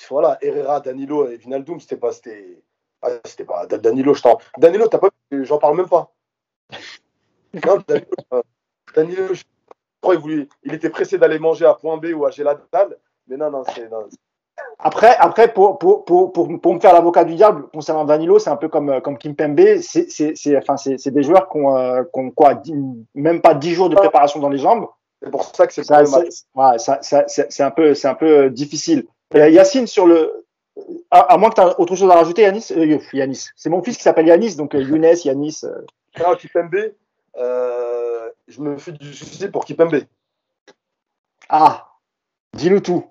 Voilà, Herrera, Danilo et Vinaldoom, c'était pas. C'était, ah, c'était pas. Danilo, je t'en. Danilo, t'as pas. J'en parle même pas. Non, Danilo, euh, Danilo, je crois qu'il voulait, il était pressé d'aller manger à Point B ou à Gélatane, mais non, non, c'est. Après, après pour, pour, pour, pour, pour me faire l'avocat du diable concernant Danilo, c'est un peu comme, comme Kim Pembe. C'est, enfin, des joueurs qui ont, euh, ont quoi, même pas 10 jours de préparation dans les jambes. C'est pour ça que c'est, ouais, un peu, un peu difficile. Et Yacine, sur le, à, à moins que tu aies autre chose à rajouter, Yanis, euh, Yanis. C'est mon fils qui s'appelle Yanis, donc euh, Younes, Yanis. Euh... Non, Kipembe, euh, je me fais du souci pour Kipembe. Ah, dis-nous tout.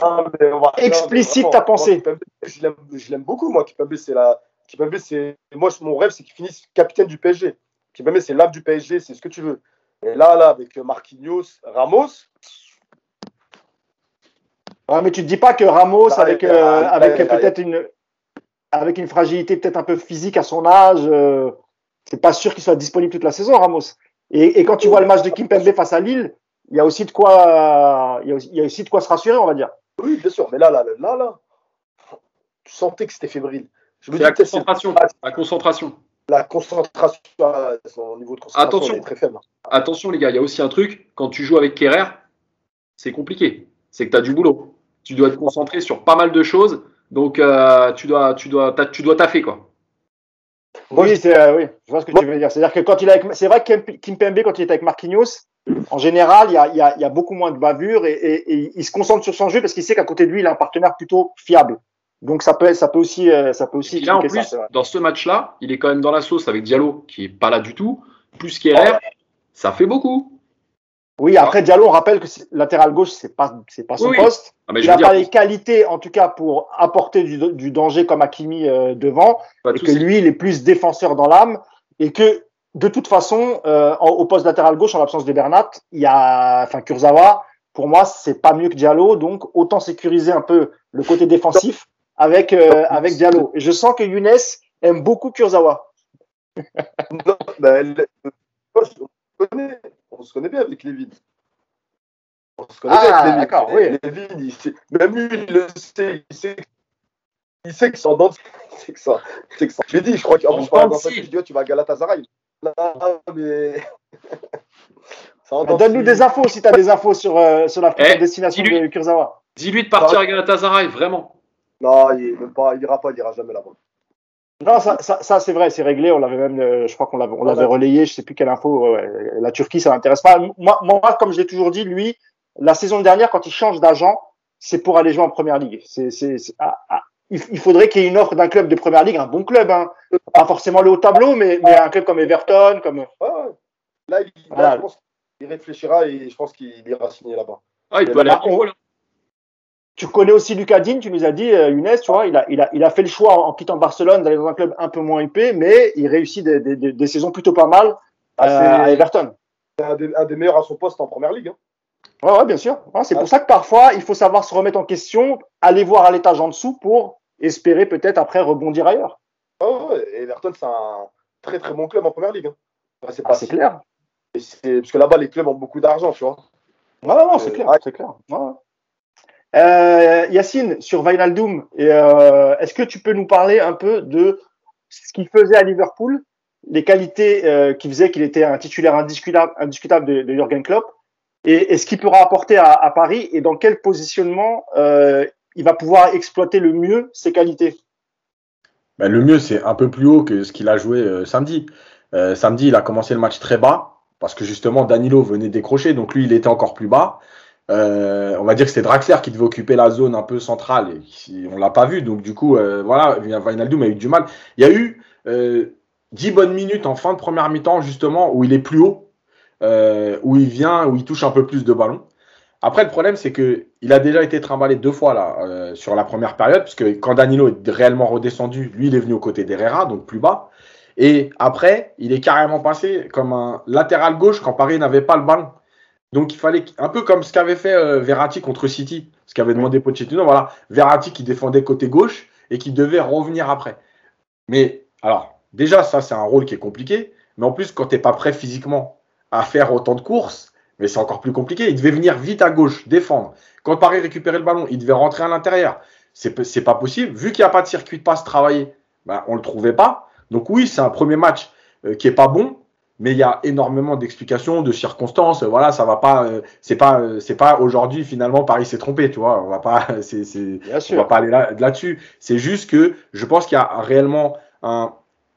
Ah, mais on va, Explicite non, ta pensée. Moi, je, l'aime, je l'aime beaucoup, moi. Kipembe, c'est la. Kipembe, c'est. Moi, mon rêve, c'est qu'il finisse capitaine du PSG. Kipembe, c'est l'âme du PSG, c'est ce que tu veux. Et là, là, avec Marquinhos, Ramos. Ouais, mais tu te dis pas que Ramos, Bah, avec, euh, euh, bah, avec bah, peut-être une, avec une fragilité peut-être un peu physique à son âge, euh, c'est pas sûr qu'il soit disponible toute la saison, Ramos. Et, et quand tu vois le match de Kimpembe face à Lille, il y a aussi de quoi, il y a aussi, il y a aussi de quoi se rassurer, on va dire. Oui, bien sûr. Mais là, là, là, là, tu sentais que c'était fébrile. Je me C'est la concentration. La concentration. la concentration, euh, son niveau de concentration Attention. est très faible. Attention les gars, il y a aussi un truc, quand tu joues avec Kerrer, c'est compliqué. C'est que tu as du boulot. Tu dois te concentrer sur pas mal de choses. Donc euh, tu dois tu dois tu dois taffer quoi. Oui, c'est, euh, oui, je vois ce que tu veux dire. C'est-à-dire que quand il est avec, c'est vrai que Kim- Kimpembe, quand il est avec Marquinhos, en général, il y a, il y a, il y a beaucoup moins de bavure et, et, et il se concentre sur son jeu parce qu'il sait qu'à côté de lui, il a un partenaire plutôt fiable. Donc ça peut, ça peut aussi, euh, ça peut Et aussi là en plus, ça, dans ce match-là, il est quand même dans la sauce avec Diallo qui est pas là du tout, plus Kerrer, ça fait beaucoup. Oui, après Diallo, on rappelle que latéral gauche, c'est pas, c'est pas son Oui. poste. Ah, mais il n'a pas dire, les qualités, en tout cas, pour apporter du, du danger comme Hakimi euh, devant. pas et que lui, il est plus défenseur dans l'âme. Et que, de toute façon, euh, en- au poste latéral gauche, en l'absence de Bernat, il y a, enfin, Kurzawa, pour moi, c'est pas mieux que Diallo. Donc, autant sécuriser un peu le côté défensif avec, euh, avec Diallo. Et je sens que Younes aime beaucoup Kurzawa. Non, bah, elle- moi, je- on, se connaît, bien avec Lévin. On se connaît Ah, bien avec Lévin. d'accord, oui. Lévin, il sait- même lui, il le sait. Il sait il sait que c'est en dents. C'est que ça. C'est que ça. J'ai dit, je crois qu'en plus, je dans sa je tu vas à Galatasaray. Non, mais. Donne-nous des infos si tu as des infos sur, euh, sur la eh, destination de Kurzawa. Dis-lui de partir à Galatasaray, vraiment. Non, il ne pas, il ira pas, il ira jamais là-bas. Non, ça, ça, ça c'est vrai, c'est réglé. On l'avait même, euh, je crois qu'on l'avait, on l'avait relayé. Je sais plus quelle info. la Turquie, ça l'intéresse pas. Moi, moi, comme je l'ai toujours dit, lui, la saison dernière, quand il change d'agent, c'est pour aller jouer en première ligue. C'est, c'est, ah, ah, il, faudrait qu'il y ait une offre d'un club de première ligue, un bon club, hein. pas forcément le haut tableau, mais, mais un club comme Everton, comme. Ouais, ouais. Là, il, là, je pense qu'il réfléchira et je pense qu'il ira signer là-bas. Ah, il peut aller à là. Tu connais aussi Lucas Digne, tu nous as dit, euh, Younes, tu vois, il a, il, a, il a fait le choix en, quittant Barcelone d'aller dans un club un peu moins épais, mais il réussit des, des, des, saisons plutôt pas mal ah, euh, à Everton. C'est un, un, des meilleurs à son poste en première ligue. Hein. Ouais, ouais, bien sûr. c'est pour ça que parfois, il faut savoir se remettre en question, aller voir à l'étage en dessous pour espérer peut-être après rebondir ailleurs. Oh, ouais. Everton, c'est un très très bon club en première ligue. Hein. c'est ah, c'est clair. parce que là-bas, les clubs ont beaucoup d'argent, tu vois. Ouais, non, c'est clair, c'est clair. Euh, Yacine, sur Vinaldoom, euh, est-ce que tu peux nous parler un peu de ce qu'il faisait à Liverpool, les qualités euh, qui faisaient qu'il était un titulaire indiscutable, de, de Jürgen Klopp et, ce qu'il pourra apporter à, Paris et dans quel positionnement il va pouvoir exploiter le mieux ses qualités? Ben, Le mieux, c'est un peu plus haut que ce qu'il a joué samedi. Samedi, il a commencé le match très bas parce que justement Danilo venait décrocher, donc lui, il était encore plus bas. On va dire que c'était Draxler qui devait occuper la zone un peu centrale et on l'a pas vu, donc du coup, voilà, Vinaldoom a eu du mal. Il y a eu 10 bonnes minutes en fin de première mi-temps justement où il est plus haut euh, où il vient, où il touche un peu plus de ballons. Après, le problème, c'est que il a déjà été trimballé deux fois là euh, sur la première période, puisque quand Danilo est réellement redescendu, lui, il est venu aux côtés d'Herrera, donc plus bas. Et après, il est carrément passé comme un latéral gauche quand Paris n'avait pas le ballon. Donc il fallait un peu comme ce qu'avait fait euh, Verratti contre City, ce qu'avait demandé Pochettino. Voilà, Verratti qui défendait côté gauche et qui devait revenir après. Mais alors, déjà, ça c'est un rôle qui est compliqué. Mais en plus, quand tu n'es pas prêt physiquement à faire autant de courses, mais c'est encore plus compliqué. Il devait venir vite à gauche, défendre. Quand Paris récupérait le ballon, il devait rentrer à l'intérieur. C'est pas possible. Vu qu'il n'y a pas de circuit de passe travaillé, ben, on ne le trouvait pas. Donc oui, c'est un premier match euh, qui est pas bon, mais il y a énormément d'explications, de circonstances. Voilà, ça va pas. Euh, c'est pas, euh, c'est pas aujourd'hui finalement Paris s'est trompé, tu vois. On va pas, c'est, on va pas aller là, là-dessus. C'est juste que je pense qu'il y a réellement un,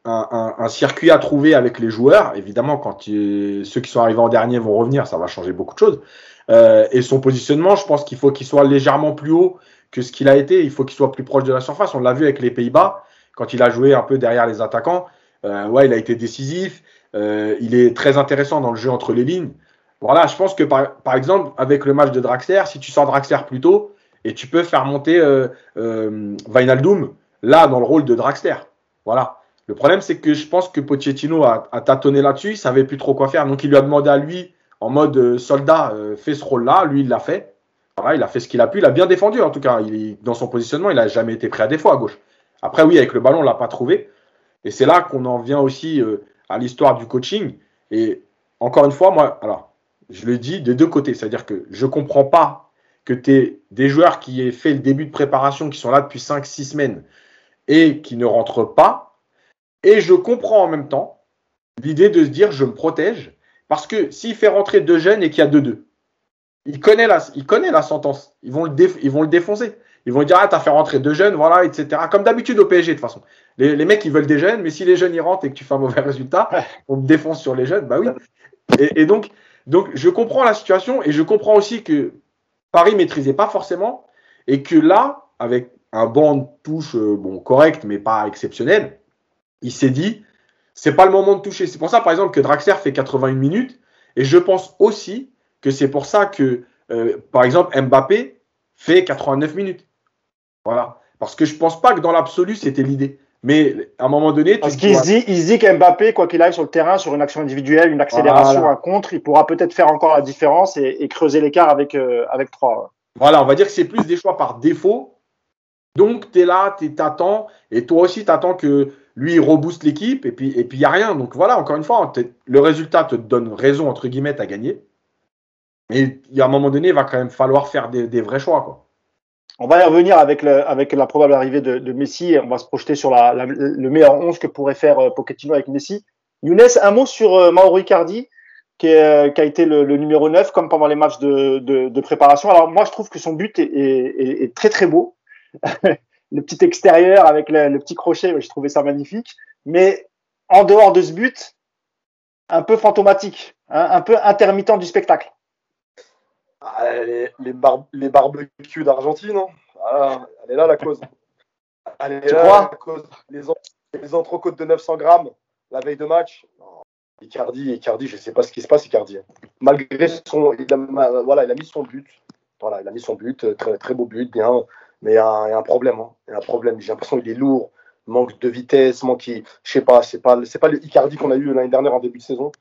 un, circuit à trouver avec les joueurs. Évidemment, quand ceux qui sont arrivés en dernier vont revenir, ça va changer beaucoup de choses. Euh, et son positionnement, je pense qu'il faut qu'il soit légèrement plus haut que ce qu'il a été. Il faut qu'il soit plus proche de la surface. On l'a vu avec les Pays-Bas, quand il a joué un peu derrière les attaquants. Euh, ouais, il a été décisif. Euh, il est très intéressant dans le jeu entre les lignes. Voilà, je pense que par, par exemple, avec le match de Draxler, si tu sors Draxler plus tôt, et tu peux faire monter euh, euh, là, dans le rôle de Draxler. Voilà. Le problème, c'est que je pense que Pochettino a, tâtonné là-dessus, il savait plus trop quoi faire. Donc, il lui a demandé à lui, en mode euh, soldat, euh, fais ce rôle-là. Lui, il l'a fait. il a fait ce qu'il a pu. Il a bien défendu, en tout cas. Il, dans son positionnement, il n'a jamais été prêt à défaut à gauche. Après, oui, avec le ballon, on ne l'a pas trouvé. Et c'est là qu'on en vient aussi à l'histoire du coaching. Et encore une fois, moi, alors, je le dis des deux côtés. C'est-à-dire que je ne comprends pas que tu aies des joueurs qui aient fait le début de préparation, qui sont là depuis 5-6 semaines et qui ne rentrent pas et je comprends en même temps l'idée de se dire je me protège parce que s'il fait rentrer deux jeunes et qu'il y a deux deux, il connaît la, sentence. Ils vont ils vont le défoncer. Ils vont dire ah t'as fait rentrer deux jeunes, voilà, etc. Comme d'habitude au PSG de toute façon. Les, les, mecs ils veulent des jeunes, mais si les jeunes y rentrent et que tu fais un mauvais résultat, on te défonce sur les jeunes, bah oui. Et, et, donc, donc je comprends la situation et je comprends aussi que Paris maîtrisait pas forcément et que là, avec un banc de touche euh, bon correct mais pas exceptionnel, il s'est dit, c'est pas le moment de toucher. C'est pour ça, par exemple, que Draxler fait 81 minutes. Et je pense aussi que c'est pour ça que, euh, par exemple, Mbappé fait 89 minutes. Voilà. Parce que je pense pas que dans l'absolu, c'était l'idée. Mais à un moment donné, parce qu'il se dit, il se dit qu'Mbappé, quoi qu'il aille sur le terrain, sur une action individuelle, une accélération, un contre, il pourra peut-être faire encore la différence et, creuser l'écart avec euh, avec trois. Voilà, on va dire que c'est plus des choix par défaut. Donc tu es là, tu t'attends, et toi aussi tu attends que lui, il rebooste l'équipe et puis il et puis, n'y a rien. Donc voilà, encore une fois, le résultat te donne raison, entre guillemets, à gagner. Mais il y a un moment donné, il va quand même falloir faire des, vrais choix. Quoi. On va y revenir avec, le, avec la probable arrivée de, de Messi. On va se projeter sur la, la, le meilleur 11 que pourrait faire euh, Pochettino avec Messi. Younes, un mot sur euh, Mauro Icardi, qui, est, qui, a été le, le, numéro 9, comme pendant les matchs de, de, de, préparation. Alors moi, je trouve que son but est, est, est très très beau. le petit extérieur avec le, le petit crochet, je trouvais ça magnifique. Mais en dehors de ce but, un peu fantomatique, hein, un peu intermittent du spectacle. Ah, les, les, bar les barbecues d'Argentine, hein. ah, elle est là la cause. Elle est tu là crois la cause. Les, en les entrecôtes de 900 grammes la veille de match. Oh, Icardi, Icardi, je ne sais pas ce qui se passe, Icardi. Malgré son. Il a, voilà, il a mis son but. Voilà, il a mis son but, très, très beau but, bien. Mais il y a un, il y a un problème. Hein. Il y a un problème. J'ai l'impression qu'il est lourd, manque de vitesse, manque. Je sais pas, c'est pas, c'est pas le Icardi qu'on a eu l'année dernière en début de saison.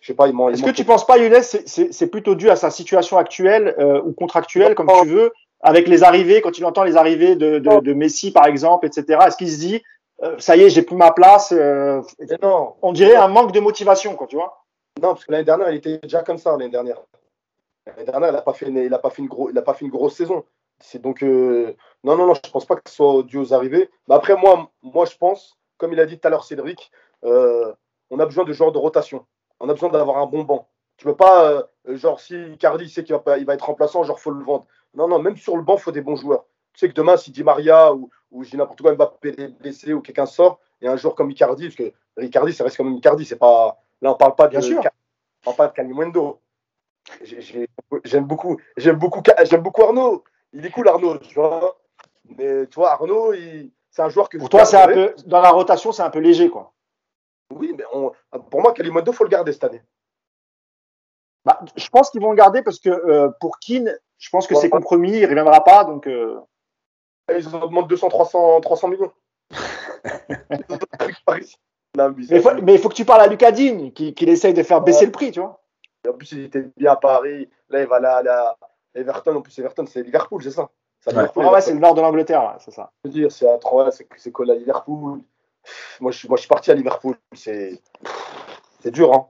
Je sais pas, il manque. Est-ce que tu penses pas, Younes, c'est plutôt dû à sa situation actuelle euh, ou contractuelle, comme tu veux, avec les arrivées, quand il entend les arrivées de, de, de Messi, par exemple, etc. Est-ce qu'il se dit, euh, ça y est, j'ai plus ma place euh, non. On dirait un manque de motivation, quoi, tu vois Non, parce que l'année dernière, il était déjà comme ça, l'année dernière. L'année dernière, il n'a pas, fait une, il a pas, fait une gros, il a pas fait une grosse saison. C'est donc. Non, non, non, je pense pas que ce soit dû aux arrivées. Mais après, moi, moi je pense, comme il a dit tout à l'heure Cédric, on a besoin de joueurs de rotation. On a besoin d'avoir un bon banc. Tu peux pas, euh, genre, si Cardi sait qu'il va, il va être remplaçant, genre, faut le vendre. Non, non, même sur le banc, il faut des bons joueurs. Tu sais que demain, si Di Maria ou, ou j'ai n'importe quoi, Mbappé est blessé ou quelqu'un sort, et un joueur comme Icardi, parce que Icardi, ça reste quand même Icardi, c'est pas. Là, on parle pas de. Bien sûr. On parle pas de Calimundo. J'aime beaucoup, j'aime beaucoup, j'aime beaucoup Arnaud. Il est cool, Arnaud, tu vois. Mais tu vois, Arnaud, il... c'est un joueur que. Pour toi, c'est un peu. Dans la rotation, c'est un peu léger, quoi. Oui, mais on... pour moi, Kalimundo, faut le garder cette année. Bah, je pense qu'ils vont le garder parce que euh, pour Keane, je pense que ouais. c'est compromis, il ne reviendra pas. Donc, euh... Ils augmentent 200, 300, 300 millions. non, mais, il faut, mais il faut que tu parles à Lucas Digne, qu'il qui essaye de faire baisser ouais. le prix, tu vois. Et en plus, il était bien à Paris. Là, il va là, là Everton. En plus, Everton, c'est Liverpool, c'est ça? Ah ouais c'est le nord de l'Angleterre, c'est ça. Je veux dire, c'est à 3, c'est collé à Liverpool. Moi je, moi, je suis parti à Liverpool. C'est dur, hein.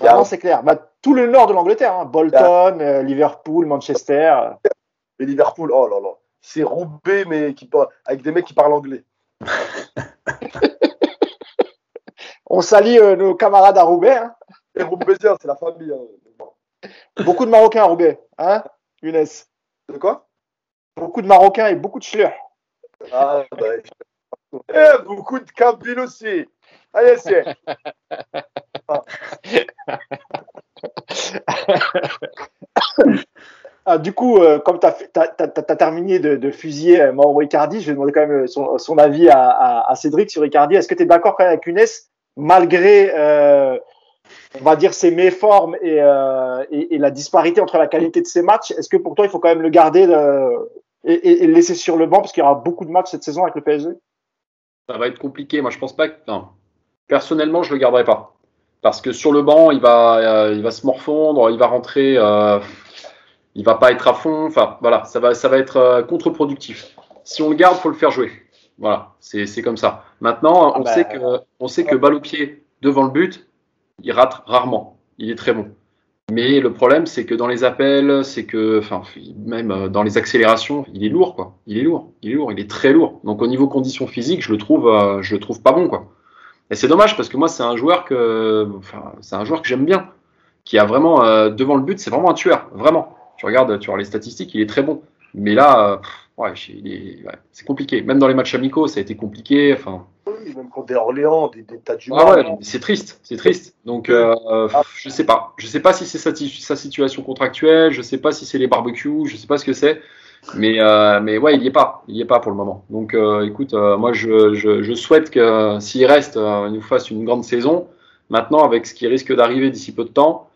Ah, non, c'est clair. Bah, tout le nord de l'Angleterre, hein. Bolton, euh, Liverpool, Manchester. Et Liverpool, oh là là. C'est Roubaix, mais qui, avec des mecs qui parlent anglais. On salue euh, nos camarades à Roubaix. Hein. Les Roubaisiens, c'est la famille. Hein. Beaucoup de Marocains à Roubaix, hein, Younes De quoi? Beaucoup de Marocains et beaucoup de Schleur. Ah, bah, eh, beaucoup de Kabyles aussi. Allez, c'est. ah, du coup, euh, comme tu as, terminé de, de fusiller euh, Mauro je vais demander quand même son, son avis à, Cédric sur Icardi. Est-ce que tu es d'accord avec Younes, malgré, euh, on va dire, ses méformes et, euh, la disparité entre la qualité de ses matchs Est-ce que pour toi, il faut quand même le garder et, et, le laisser sur le banc parce qu'il y aura beaucoup de matchs cette saison avec le PSG Ça va être compliqué. Moi, je pense pas que. Non. Personnellement, je le garderai pas parce que sur le banc, il va, euh, il va se morfondre, il va rentrer, euh, il va pas être à fond. Enfin, voilà, ça va, ça va être euh, contre-productif. Si on le garde, faut le faire jouer. Voilà, c'est comme ça. Maintenant, on, ah bah, sait que, on sait que balle au pied devant le but, il rate rarement. Il est très bon. Mais le problème, c'est que dans les appels, c'est que, enfin, même dans les accélérations, il est lourd, quoi. Il est lourd, il est lourd, il est très lourd. Donc au niveau conditions physiques, je le trouve, euh, je le trouve pas bon, quoi. Et c'est dommage parce que moi, c'est un joueur que, enfin, c'est un joueur que j'aime bien, qui a vraiment euh, devant le but, c'est vraiment un tueur, vraiment. Tu regardes, tu vois les statistiques, il est très bon. Mais là, euh, ouais, c'est compliqué. Même dans les matchs amicaux, ça a été compliqué. Enfin. Oui, même contre des Orléans, des, des tas de ah ouais, c'est triste, c'est triste. Donc, euh, ah. je sais pas. Je sais pas si c'est sa, sa, situation contractuelle, je sais pas si c'est les barbecues, je sais pas ce que c'est. Mais, euh, mais ouais, il n'y est pas. Il n'y est pas pour le moment. Donc euh, écoute, euh, moi je, je, je, souhaite que s'il reste, il nous fasse une grande saison. Maintenant, avec ce qui risque d'arriver d'ici peu de temps,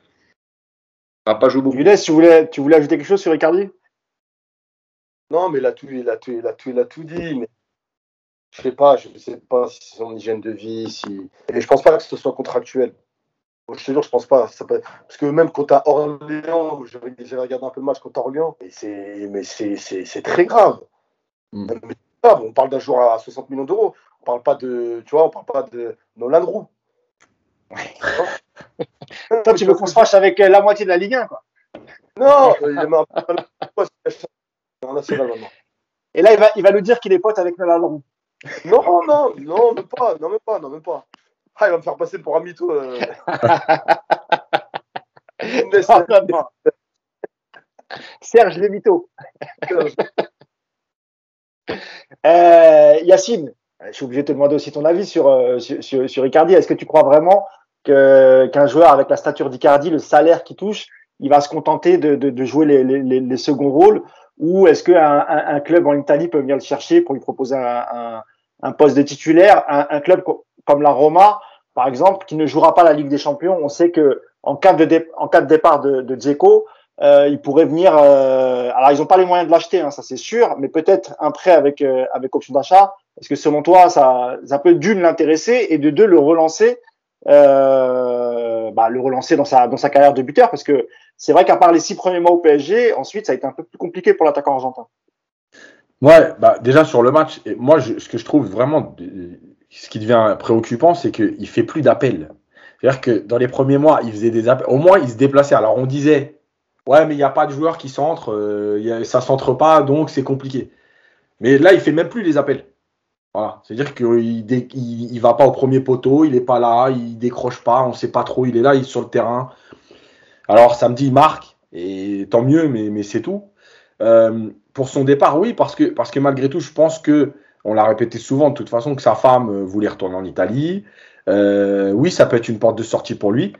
va pas jouer beaucoup. Younes, tu voulais, tu voulais ajouter quelque chose sur Ricardi Non, mais il a tout, il a tout, il a tout, il a tout dit. Mais je sais pas, je sais pas si c'est son hygiène de vie, si. Et je pense pas que ce soit contractuel. Je te jure, je pense pas. Ça peut... Parce que même quand à Orléans, j'ai regardé un peu le match contre Orléans, mais c'est, mais c'est, c'est, très grave. Mm. Mais, on parle d'un joueur à 60 millions d'euros. On parle pas de, tu vois, on parle pas de Nolan Roux. Toi, tu veux qu'on se fâche avec la moitié de la Ligue 1, quoi. Non, il est en national maintenant. Et là, il va, il va nous dire qu'il est pote avec Melalon. Non, non, non, même pas, non, même pas, non, même pas. Ah, il va me faire passer pour un mytho. Euh... Ah, non, non. Serge les mythos. Euh, Yacine, je suis obligé de te demander aussi ton avis sur, euh, sur, sur, sur Icardi. Est-ce que tu crois vraiment qu'un joueur avec la stature d'Icardi, le salaire qu'il touche, il va se contenter de, de, de jouer les, les, les, seconds rôles? Ou est-ce qu'un un, un, club en Italie peut venir le chercher pour lui proposer un, un, un poste de titulaire? Un, club comme la Roma, par exemple, qui ne jouera pas la Ligue des Champions, on sait que en cas de, dé, en cas de départ de, de Dzeko, euh, il pourrait venir. Euh, alors, ils n'ont pas les moyens de l'acheter, hein, ça c'est sûr, mais peut-être un prêt avec euh, avec option d'achat. Est-ce que selon toi, ça, ça peut d'une l'intéresser et de deux le relancer, euh, bah, le relancer dans sa dans sa carrière de buteur, parce que c'est vrai qu'à part les six premiers mois au PSG, ensuite ça a été un peu plus compliqué pour l'attaquant argentin. Ouais, bah déjà sur le match, moi ce que je trouve vraiment, ce qui devient préoccupant, c'est qu'il fait plus d'appels. C'est-à-dire que dans les premiers mois, il faisait des appels. Au moins, il se déplaçait. Alors on disait Ouais, mais il n'y a pas de joueur qui centre, euh, ça centre pas, donc c'est compliqué. Mais là, il fait même plus les appels. Voilà. C'est-à-dire qu'il il, il, va pas au premier poteau, il est pas là, il décroche pas, on sait pas trop, il est là, il est sur le terrain. Alors samedi, il marque, et tant mieux, mais, c'est tout. Euh, pour son départ, oui, parce que, malgré tout, je pense que, on l'a répété souvent de toute façon, que sa femme voulait retourner en Italie. Euh, oui, ça peut être une porte de sortie pour lui.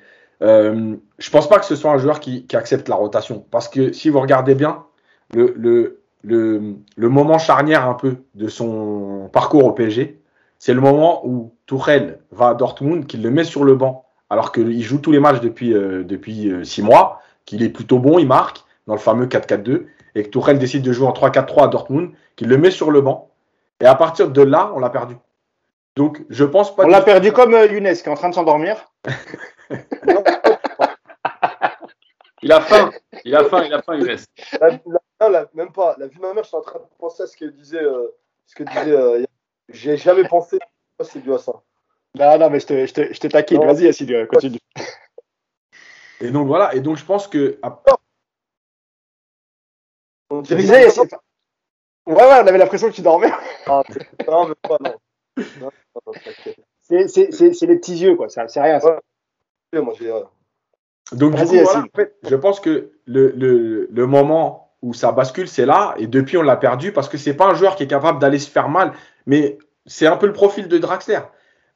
Euh, je pense pas que ce soit un joueur qui, accepte la rotation. Parce que si vous regardez bien, le, le, le moment charnière un peu de son parcours au PSG, c'est le moment où Tourelle va à Dortmund, qu'il le met sur le banc, alors qu'il joue tous les matchs depuis, euh, depuis euh, six mois, qu'il est plutôt bon, il marque dans le fameux 4-4-2, et que Tourelle décide de jouer en 3-4-3 à Dortmund, qu'il le met sur le banc. Et à partir de là, on l'a perdu. Donc, je pense pas. On l'a perdu comme euh, Younes qui est en train de s'endormir. il a faim, il a faim, il a faim, Younes. La, la, même pas. La vie de ma mère, je suis en train de penser à ce que disait. Euh, ce que disait. Euh, J'ai jamais pensé que c'est dû à ça. Non, non, mais je te, je te, je te taquine. Vas-y, Yacine, continue. Et donc voilà, et donc je pense que. On disait. Ouais, ouais, on avait l'impression que tu dormais. Ah, non, mais pas, non. C'est les petits yeux, quoi. C'est rien. Ça. Ouais. Moi, j'ai. Donc, du coup, voilà, en fait, je pense que le, le, le moment où ça bascule, c'est là. Et depuis, on l'a perdu parce que c'est pas un joueur qui est capable d'aller se faire mal. Mais c'est un peu le profil de Draxler.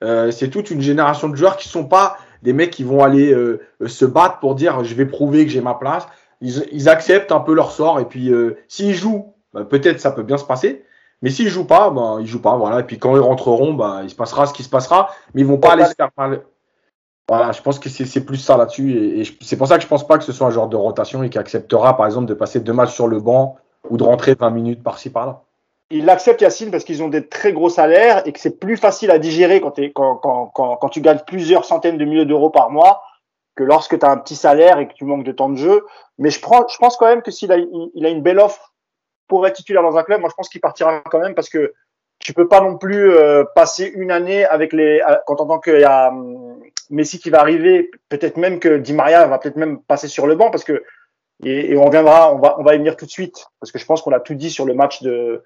Euh, c'est toute une génération de joueurs qui sont pas des mecs qui vont aller euh, se battre pour dire je vais prouver que j'ai ma place. Ils, ils, acceptent un peu leur sort et puis euh, s'ils jouent, bah, peut-être ça peut bien se passer. Mais s'ils jouent pas, bah, ils jouent pas. Voilà. Et puis quand ils rentreront, bah, il se passera ce qui se passera. Mais ils vont pas aller se faire mal. Voilà, je pense que c'est plus ça là-dessus. Et, c'est pour ça que je pense pas que ce soit un genre de rotation et qui acceptera, par exemple, de passer deux matchs sur le banc ou de rentrer 20 minutes par-ci par-là. Il l'accepte, Yacine, parce qu'ils ont des très gros salaires et que c'est plus facile à digérer quand, tu gagnes plusieurs centaines de milliers d'euros par mois que lorsque tu as un petit salaire et que tu manques de temps de jeu. Mais je, pense quand même que s'il a, il a une belle offre pour être titulaire dans un club, moi je pense qu'il partira quand même parce que tu peux pas non plus euh, passer une année avec les quand on entend qu'il y a um, Messi qui va arriver, peut-être même que Di Maria va peut-être même passer sur le banc parce que et, on viendra, on va on va y venir tout de suite parce que je pense qu'on a tout dit sur le match de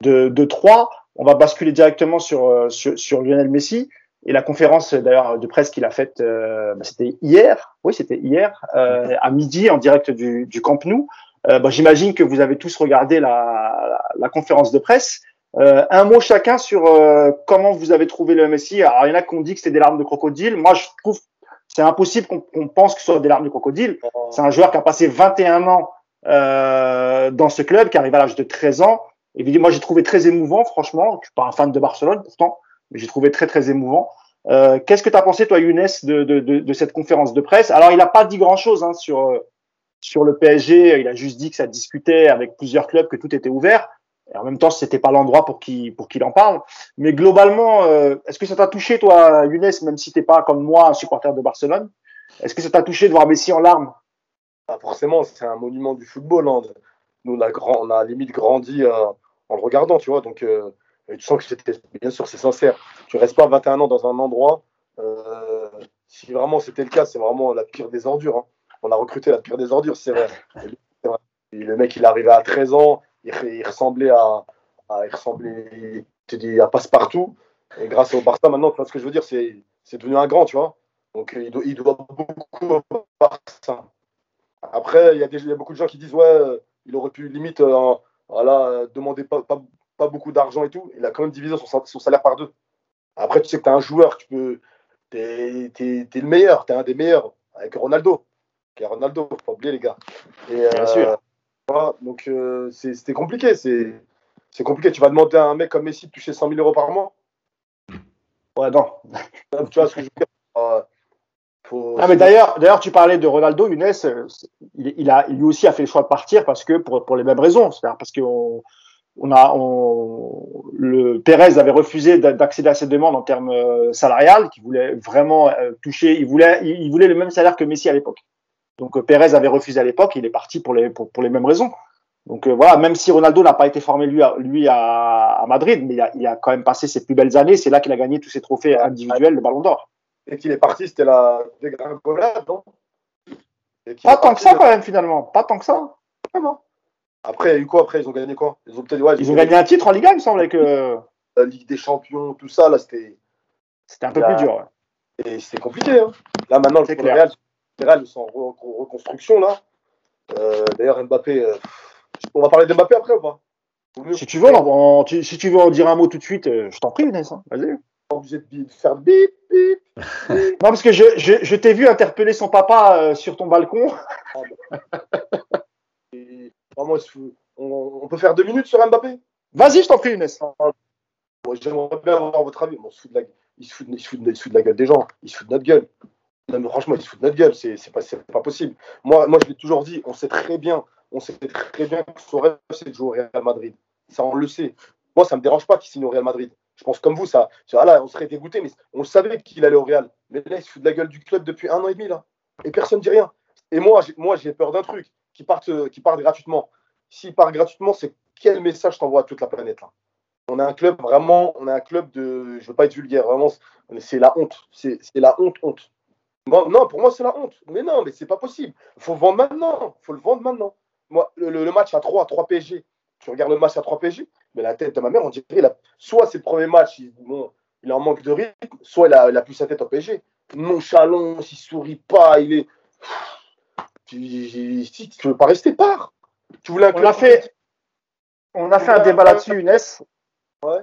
de, de 3. On va basculer directement sur, sur, sur Lionel Messi et la conférence d'ailleurs de presse qu'il a faite, euh, bah, c'était hier, oui c'était hier euh, à midi en direct du, du Camp Nou. Euh, bah, J'imagine que vous avez tous regardé la, la conférence de presse. Euh, un mot chacun sur euh, comment vous avez trouvé le Messi. Alors, il y en a qui ont dit que c'était des larmes de crocodile. Moi, je trouve c'est impossible qu'on qu pense que ce soit des larmes de crocodile. C'est un joueur qui a passé 21 ans euh, dans ce club, qui arrive à l'âge de 13 ans. Et moi, j'ai trouvé très émouvant, franchement. Je suis pas un fan de Barcelone, pourtant, mais j'ai trouvé très, très émouvant. Euh, Qu'est-ce que tu as pensé, toi, Younes, de, de, de, de, cette conférence de presse? Alors, il n'a pas dit grand-chose hein, sur sur le PSG, il a juste dit que ça discutait avec plusieurs clubs, que tout était ouvert. Et en même temps, c'était pas l'endroit pour qu'il pour qu'il en parle. Mais globalement, euh, est-ce que ça t'a touché, toi, Younes, même si t'es pas comme moi un supporter de Barcelone? Est-ce que ça t'a touché de voir Messi en larmes? Ah, Forcément, c'est un monument du football. Hein. Nous, on a, limite grandi euh, en le regardant, tu vois. Donc, euh, tu sens que c'était, bien sûr, c'est sincère. Tu restes pas 21 ans dans un endroit. Si vraiment c'était le cas, c'est vraiment la pire des ordures. Hein on a recruté la pire des ordures, c'est vrai. vrai. Le mec, il arrivait à 13 ans, il, il ressemblait à, il ressemblait, te dit, à passe-partout. Et grâce au Barça, maintenant, tu vois ce que je veux dire, c'est c'est devenu un grand, tu vois. Donc il doit, il doit beaucoup au Barça. Après, il y, a des- il y a beaucoup de gens qui disent, ouais, euh, il aurait pu limite euh, voilà, euh, demander pas, pas, pas beaucoup d'argent et tout. Il a quand même divisé son, sa- son salaire par deux. Après, tu sais que tu es un joueur, tu peux. T'es es, le meilleur, tu es un des meilleurs, avec Ronaldo. Ronaldo, faut pas oublier les gars. Et, Bien sûr. Donc euh, c'était compliqué. C'est compliqué. Tu vas demander à un mec comme Messi de toucher 100 000 euros par mois? Ouais, non. Tu vois ce que je veux dire? Euh, faut- Ah, mais d'ailleurs, d'ailleurs, tu parlais de Ronaldo, Younes, euh, il, il a, lui aussi a fait le choix de partir parce que pour, pour les mêmes raisons, c'est-à-dire parce que on, a, on, le Pérez avait refusé d'a- d'accéder à cette demande en termes salariales, qui voulait vraiment toucher, il voulait, il voulait le même salaire que Messi à l'époque. Donc euh, Pérez avait refusé à l'époque, il est parti pour les, pour, pour les mêmes raisons. Donc euh, voilà, même si Ronaldo n'a pas été formé lui à, lui à, à Madrid, mais il a, il a quand même passé ses plus belles années. C'est là qu'il a gagné tous ses trophées individuels, le Ballon d'Or. Dès qu'il est parti, c'était la dégringolade, non? Pas tant que ça quand même finalement, pas tant que ça. Vraiment. Après, il y a eu quoi? Après Ils ont gagné quoi? Ils ont peut-être ouais, Ils ont gagné un titre en Liga, il me semblait que la Ligue des Champions, tout ça. Là, c'était c'était un peu plus dur. ouais. et c'était compliqué. hein. Là, maintenant, le Real, ils sont en re- re- reconstruction là. Euh, D'ailleurs, Mbappé. euh, on va parler de Mbappé après ou pas? Si tu veux, on- on- tu- si tu veux en dire un mot tout de suite, euh, je t'en prie, Inès. hein. Vas-y. pas obligé de bi- de faire bip bip. Non, parce que je, je, je t'ai vu interpeller son papa sur ton balcon. Il se fout- on, on peut faire deux minutes sur Mbappé? Vas-y, je t'en prie, Inès. Moi, J'aimerais bien avoir votre avis. Bon, on se fout de la... il, se fout de... il se fout de- il se fout de la gueule des gens. Il se fout de notre gueule. Non, mais franchement, il se fout de notre gueule. C'est c'est pas, c'est pas possible. Moi, moi je l'ai toujours dit. On sait très bien. On sait très bien que son rêve, c'est de jouer au Real Madrid. Ça, on le sait. Moi, ça me dérange pas qu'il signe au Real Madrid. Je pense comme vous, ça. ça voilà, on serait dégoûté, mais on savait qu'il allait au Real. Mais là, il se fout de la gueule du club depuis un an et demi, là. Et personne ne dit rien. Et moi, j'ai- moi, j'ai peur d'un truc qui parte, gratuitement. S'il part gratuitement, c'est quel message t'envoie à toute la planète, là? On a un club vraiment, on a un club de, je veux pas être vulgaire, vraiment, c'est la honte, c'est c'est la honte, honte. Non, pour moi c'est la honte. Mais non, mais c'est pas possible. Faut vendre maintenant, faut le vendre maintenant. Moi, le, match à 3, 3 PSG, tu regardes le match à 3 PSG, mais la tête de ma mère, on dirait, il a- soit c'est le premier match, il, bon, il est en manque de rythme, soit il a, il a plus sa tête au PSG. Nonchalant, il sourit pas, il est. Tu, si tu veux pas rester, pars. Tu voulais un On a fait, on a fait un débat là-dessus, Inès. Ouais.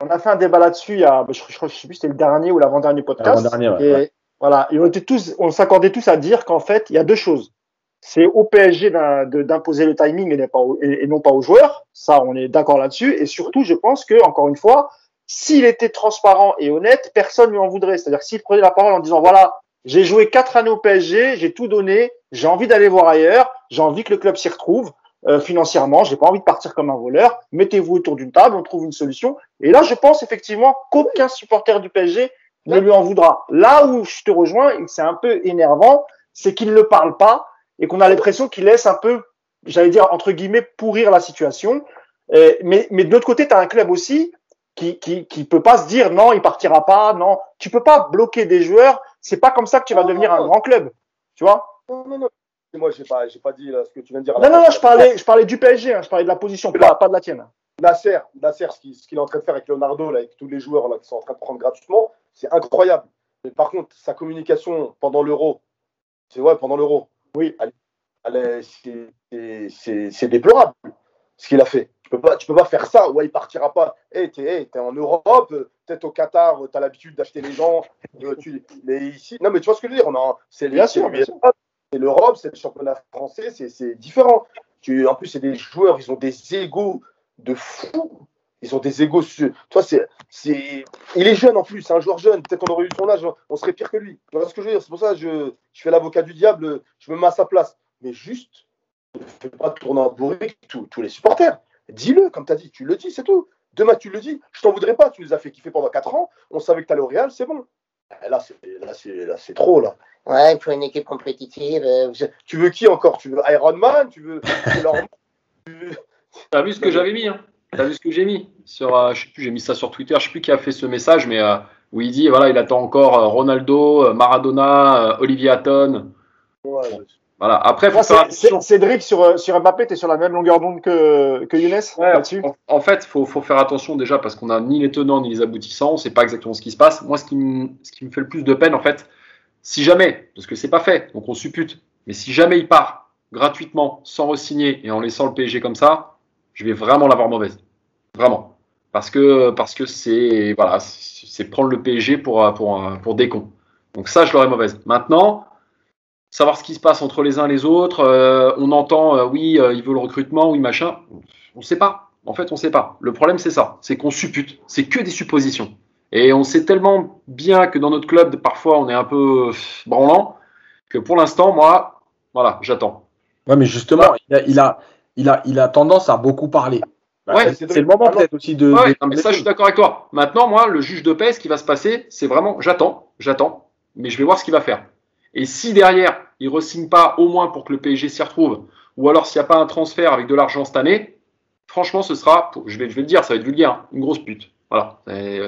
On a fait un débat là-dessus il y a, je, je, je sais plus, c'était le dernier ou l'avant-dernier podcast. L'avant-dernier, ouais, et ouais. Voilà, et on était tous, on s'accordait tous à dire qu'en fait, il y a deux choses. C'est au PSG d'imposer le timing et, non pas aux joueurs. Ça, on est d'accord là-dessus. Et surtout, je pense que, encore une fois, s'il était transparent et honnête, personne lui en voudrait. C'est-à-dire s'il prenait la parole en disant, voilà, j'ai joué quatre années au PSG, j'ai tout donné, j'ai envie d'aller voir ailleurs, j'ai envie que le club s'y retrouve euh, financièrement, j'ai pas envie de partir comme un voleur. Mettez-vous autour d'une table, on trouve une solution. Et là, je pense effectivement qu'aucun supporter du PSG ne lui en voudra. Là où je te rejoins, c'est un peu énervant, c'est qu'il ne parle pas et qu'on a l'impression qu'il laisse un peu, j'allais dire entre guillemets, pourrir la situation. Euh, mais, mais de l'autre côté, tu as un club aussi qui, qui qui peut pas se dire non, il partira pas, non. Tu peux pas bloquer des joueurs. C'est pas comme ça que tu vas Non, devenir non. un grand club. Tu vois? Non, non, non. Moi, j'ai pas, j'ai pas dit là, ce que tu viens de dire. Non, non, non, je parlais, je parlais du PSG, hein, je parlais de la position, pas, pas de la tienne. Nasser, Nasser, ce qu'il ce qu'il est en train de faire avec Leonardo, là, avec tous les joueurs là, qui sont en train de prendre gratuitement, c'est incroyable. Mais par contre, sa communication pendant l'Euro, c'est ouais, pendant l'Euro, Oui. elle- elle est- c'est- c'est- c'est c'est déplorable ce qu'il a fait. Tu peux pas, tu peux pas faire ça. Ouais, il partira pas. Hey, t'es hey, t'es en Europe, peut-être au Qatar, tu as l'habitude d'acheter les gens. tu- mais ici, non, mais tu vois ce que je veux dire. On a, c'est Bien c'est sûr, l'Europe, c'est le championnat français, c'est- c'est différent. Tu, en plus, c'est des joueurs, ils ont des égaux de fou. Ils ont des sur- Toi, c'est, c'est, il est jeune en plus, c'est un joueur jeune. Peut-être on aurait eu son âge, on serait pire que lui. Tu vois ce que je veux dire? C'est pour ça que je, je fais l'avocat du diable, je me mets à sa place. Mais juste, ne fais pas tourner en bourrique tous, tous les supporters. Dis-le, comme tu as dit, tu le dis, c'est tout. Demain, tu le dis. Je t'en voudrais pas, tu nous as fait kiffer pendant 4 ans. On savait que tu allais au Real, c'est bon. Eh, Là, c'est, là, c'est, là, c'est trop, là. Ouais, il faut une équipe compétitive. euh, je- Tu veux qui encore? Tu veux Iron Man? Tu veux. tu veux- T'as vu ce que j'avais mis hein T'as vu ce que j'ai mis sur, euh, Je sais plus, j'ai mis ça sur Twitter. Je sais plus qui a fait ce message, mais euh, où il dit voilà, il attend encore euh, Ronaldo, Maradona, Olivier Hatton. Ouais, Voilà. Après, faut faire attention. Cédric, sur, sur Mbappé, tu es sur la même longueur d'onde que, que Younes Ouais, là-dessus? en, en fait, faut, faut faire attention déjà parce qu'on a ni les tenants ni les aboutissants. On sait pas exactement ce qui se passe. Moi, ce qui, me, ce qui me fait le plus de peine, en fait, si jamais, parce que c'est pas fait, donc on suppute, mais si jamais il part gratuitement, sans re-signer et en laissant le PSG comme ça, je vais vraiment l'avoir mauvaise. Vraiment. Parce que parce que c'est voilà, c'est prendre le PSG pour pour pour des cons. Donc ça, je l'aurais mauvaise. Maintenant, savoir ce qui se passe entre les uns et les autres, euh, on entend euh, oui, euh, il veut le recrutement, oui machin. On sait pas. En fait, on sait pas. Le problème, c'est ça, c'est qu'on suppute. C'est que des suppositions. Et on sait tellement bien que dans notre club, parfois, on est un peu branlant que pour l'instant, moi, voilà, j'attends. Ouais, mais justement, il a, il a, il a tendance à beaucoup parler. Bah, Ouais, c'est le moment peut-être aussi de. Ouais, de- mais ça, je suis d'accord avec toi. Maintenant, moi, le juge de paix, ce qui va se passer, c'est vraiment, j'attends, j'attends, mais je vais voir ce qu'il va faire. Et si derrière, il ne signe pas au moins pour que le PSG s'y retrouve, ou alors s'il n'y a pas un transfert avec de l'argent cette année, franchement, ce sera, pour- je vais, je vais le dire, ça va être vulgaire, hein, une grosse pute. Voilà,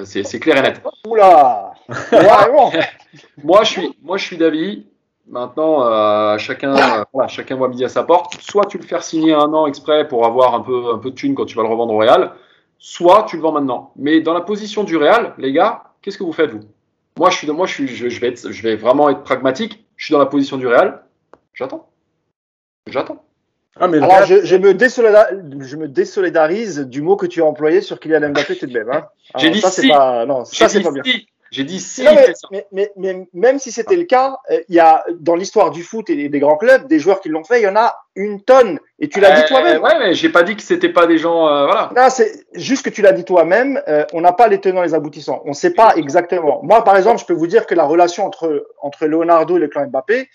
C'est- clair et net. Oula. Moi, je suis, moi, je suis d'avis. Maintenant, euh, chacun, euh, voilà, chacun voit midi à sa porte. Soit tu le fais signer un an exprès pour avoir un peu, un peu de thune quand tu vas le revendre au Real, soit tu le vends maintenant. Mais dans la position du Real, les gars, qu'est-ce que vous faites vous? Moi, je suis, moi, je suis, je, je vais être, je vais vraiment être pragmatique. Je suis dans la position du Real. J'attends. J'attends. Ah, mais Alors, je, je, me je me désolidarise du mot que tu as employé sur Kylian Mbappé tout de même. Hein. J'ai dit ça, si. pas, non, ça, c'est pas bien. si. J'ai dit si. Non, mais, ça. mais, mais, mais même si c'était le cas, euh, il y a dans l'histoire du foot et des grands clubs, des joueurs qui l'ont fait, il y en a une tonne. Et tu l'as dit Euh, toi-même. Ouais, mais j'ai pas dit que c'était pas des gens, euh, voilà. Non, c'est juste que tu l'as dit toi-même. euh, on n'a pas les tenants, les aboutissants. On ne sait pas exactement. Moi, par exemple, je peux vous dire que la relation entre entre Leonardo et le clan Mbappé,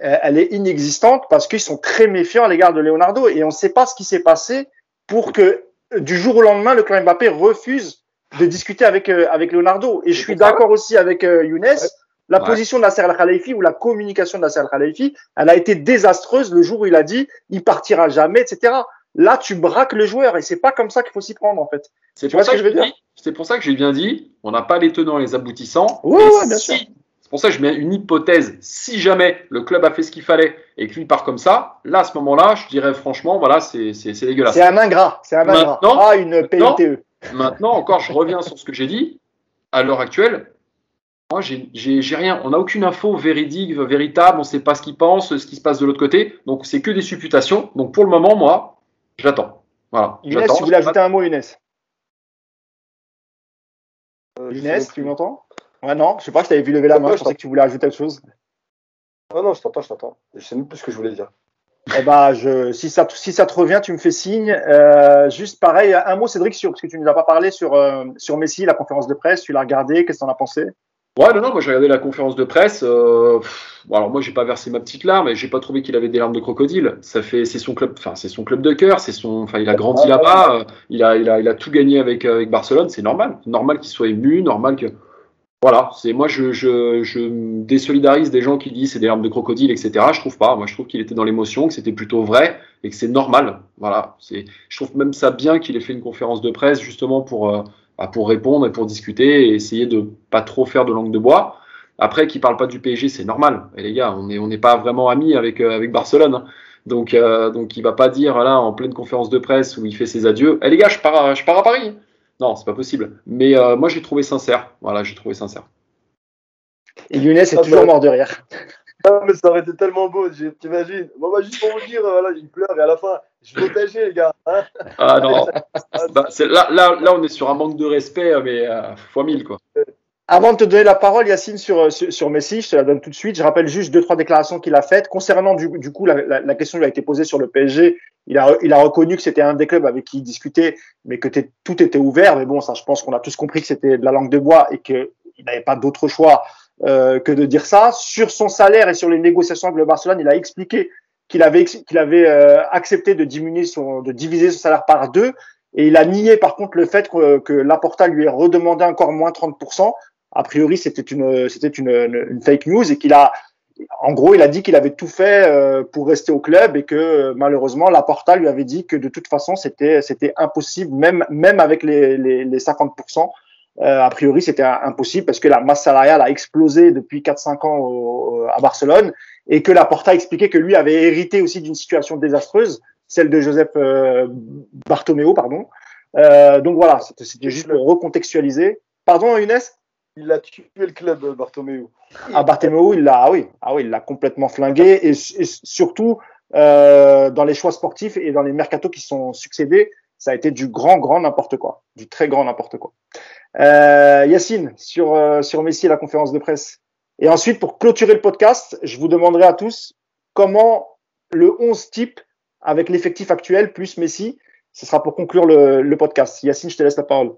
elle est inexistante parce qu'ils sont très méfiants à l'égard de Leonardo et on ne sait pas ce qui s'est passé pour que du jour au lendemain, le clan Mbappé refuse de discuter avec euh, avec Leonardo. Et je suis d'accord aussi avec euh, Younes. La Ouais. position de Nasser Al-Khalifi ou la communication de Nasser Al-Khalifi, elle a été désastreuse le jour où il a dit il partira jamais, etc. Là, tu braques le joueur et c'est pas comme ça qu'il faut s'y prendre en fait. C'est pour, ça ce que que je c'est pour ça que j'ai bien dit, on n'a pas les tenants et les aboutissants. Ouais, Et ouais, bien si- sûr. C'est pour ça que je mets une hypothèse. Si jamais le club a fait ce qu'il fallait et que lui part comme ça, là, à ce moment-là, je dirais franchement, voilà, c'est c'est- c'est dégueulasse. C'est un ingrat, c'est un ingrat. Maintenant- Ah, une. PITE. Maintenant, encore, je reviens sur ce que j'ai dit. À l'heure actuelle, moi, j'ai- rien. On n'a aucune info véridique, véritable. On ne sait pas ce qu'il pense, ce qui se passe de l'autre côté. Donc, c'est que des supputations. Donc, pour le moment, moi, j'attends. Voilà. Younes, tu voulais ajouter un mot, Younes? Euh, Younes, tu m'entends? Ouais, non, je sais pas, je t'avais vu lever la main, je pensais que tu voulais ajouter autre chose. Ah non, je t'entends, je t'entends. Je sais même plus ce que je voulais dire. Eh ben, je, si, ça, si ça te revient, tu me fais signe. Euh, juste pareil, un mot, Cédric, sur, parce que tu ne nous as pas parlé sur, euh, sur Messi, la conférence de presse, tu l'as regardé, qu'est-ce que tu en as pensé? Ouais, non, non, moi j'ai regardé la conférence de presse. euh, pff, bon, alors moi j'ai pas versé ma petite larme, et j'ai pas trouvé qu'il avait des larmes de crocodile. Ça fait, c'est son club, enfin c'est son club de cœur, c'est son, enfin il a grandi là-bas, euh, il a, il a, il a tout gagné avec euh, avec Barcelone, c'est normal, normal qu'il soit ému, normal que, voilà, c'est moi je, je, je me désolidarise des gens qui disent c'est des larmes de crocodile, etc. Je trouve pas, moi je trouve qu'il était dans l'émotion, que c'était plutôt vrai et que c'est normal. Voilà, c'est, je trouve même ça bien qu'il ait fait une conférence de presse justement pour euh, bah, pour répondre et pour discuter et essayer de pas trop faire de langue de bois. Après, qu'il parle pas du PSG, c'est normal. Et les gars, on n'est on n'est pas vraiment amis avec, euh, avec Barcelone. Donc, euh, donc, il va pas dire là en pleine conférence de presse où il fait ses adieux. Eh les gars, je pars, je pars à Paris. Non, c'est pas possible. Mais euh, moi, j'ai trouvé sincère. Voilà, j'ai trouvé sincère. Et Younes est Ah, toujours mort de rire. Ah, mais ça aurait été tellement beau, t'imagines. Bon, bah, juste pour vous dire, euh, voilà, il pleure et à la fin, je vais PSG, les gars. Hein Ah non, Bah, là, là, là, on est sur un manque de respect, mais euh, fois mille quoi. Avant de te donner la parole, Yacine, sur, sur, sur Messi, je te la donne tout de suite. Je rappelle juste deux, trois déclarations qu'il a faites. Concernant, du, du coup, la, la, la question lui a été posée sur le PSG. Il a, il a reconnu que c'était un des clubs avec qui il discutait, mais que tout était ouvert. Mais bon, ça, je pense qu'on a tous compris que c'était de la langue de bois et qu'il n'avait pas d'autre choix euh, que de dire ça. Sur son salaire et sur les négociations avec le Barcelone, il a expliqué qu'il avait, qu'il avait euh, accepté de diminuer son, de diviser son salaire par deux. Et il a nié, par contre, le fait que, que Laporta lui ait redemandé encore moins 30% a priori c'était une c'était une, une, une fake news et qu'il a en gros il a dit qu'il avait tout fait euh, pour rester au club et que euh, malheureusement Laporta lui avait dit que de toute façon c'était c'était impossible même même avec les les, les 50% euh, a priori c'était impossible parce que la masse salariale a explosé depuis 4 5 ans au- à Barcelone et que Laporta expliquait que lui avait hérité aussi d'une situation désastreuse, celle de Joseph euh, Bartomeu, pardon. Euh, donc voilà, c'était juste pour recontextualiser. Pardon, Younes? Il a tué le club, Bartomeu. Ah, Bartomeu, il l'a, ah oui, ah oui, il l'a complètement flingué et, et surtout euh, dans les choix sportifs et dans les mercatos qui sont succédés, ça a été du grand, grand n'importe quoi, du très grand n'importe quoi. Euh, Yacine, sur, euh, sur Messi et la conférence de presse. Et ensuite, pour clôturer le podcast, je vous demanderai à tous comment le 11 type avec l'effectif actuel plus Messi, ce sera pour conclure le, le podcast. Yacine, je te laisse la parole.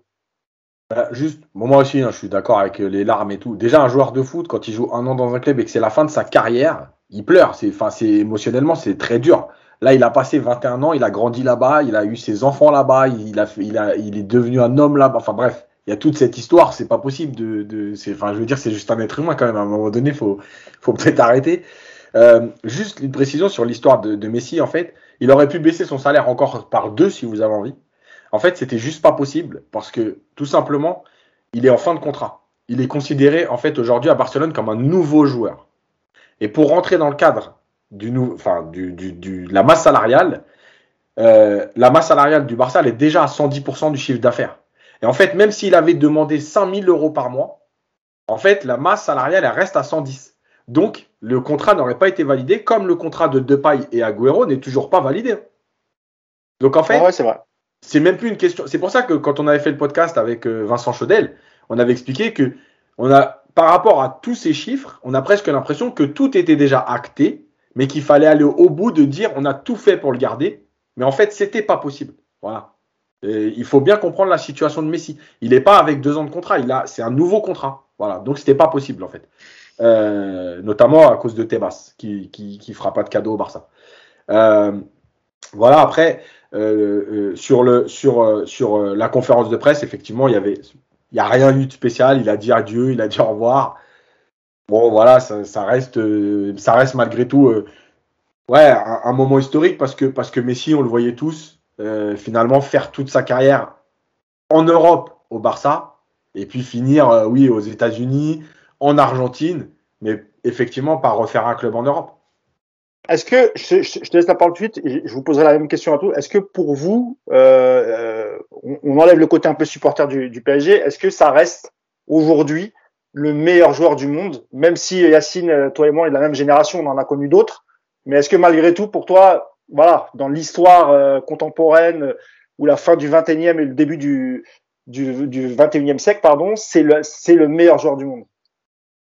Bah, juste, moi aussi, hein, je suis d'accord avec les larmes et tout. Déjà, un joueur de foot, quand il joue un an dans un club et que c'est la fin de sa carrière, il pleure. C'est, enfin, c'est émotionnellement, c'est très dur. Là, il a passé 21 ans, il a grandi là-bas, il a eu ses enfants là-bas, il, a, il, a, il est devenu un homme là-bas. Enfin bref, il y a toute cette histoire, c'est pas possible de, de c'est, enfin, je veux dire, c'est juste un être humain quand même. À un moment donné, faut, faut peut-être arrêter. Euh, juste une précision sur l'histoire de, de, Messi, en fait, il aurait pu baisser son salaire encore par deux si vous avez envie. En fait, c'était juste pas possible parce que tout simplement, il est en fin de contrat. Il est considéré en fait aujourd'hui à Barcelone comme un nouveau joueur. Et pour rentrer dans le cadre du, la masse salariale, euh, la masse salariale du Barça est déjà à 110% du chiffre d'affaires. Et en fait, même s'il avait demandé 5000 euros par mois, en fait, la masse salariale, reste à 110. Donc, le contrat n'aurait pas été validé, comme le contrat de Depay et Agüero n'est toujours pas validé. Donc, en fait, ouais, c'est vrai. C'est même plus une question. C'est pour ça que quand on avait fait le podcast avec euh, Vincent Chaudel, on avait expliqué que on a, par rapport à tous ces chiffres, on a presque l'impression que tout était déjà acté, mais qu'il fallait aller au bout de dire on a tout fait pour le garder, mais en fait, c'était pas possible. Voilà. Il faut bien comprendre la situation de Messi. Il n'est pas avec deux ans de contrat, il a, c'est un nouveau contrat. Voilà. Donc c'était pas possible en fait. Euh, notamment à cause de Tebas, qui, qui, qui fera pas de cadeau au Barça. Euh, voilà. Après, euh, euh sur le sur euh, sur la conférence de presse, effectivement, il y avait, il y a rien eu de spécial. Il a dit adieu, il a dit au revoir. Bon, voilà, ça, reste, ça reste malgré tout, ouais, un, moment historique parce que parce que Messi, on le voyait tous, finalement faire toute sa carrière en Europe au Barça et puis finir, oui, aux États-Unis, en Argentine, mais effectivement pas refaire un club en Europe. Est-ce que, je, te laisse la parole tout de suite, je vous poserai la même question à tous, est-ce que pour vous, euh, on, on, enlève le côté un peu supporter du, PSG, est-ce que ça reste aujourd'hui le meilleur joueur du monde, même si Yacine, toi et moi, est de la même génération, on en a connu d'autres, mais est-ce que malgré tout, pour toi, voilà, dans l'histoire euh, contemporaine euh, ou la fin du 21e et le début du, du, du 21e siècle, pardon, c'est le, c'est le meilleur joueur du monde?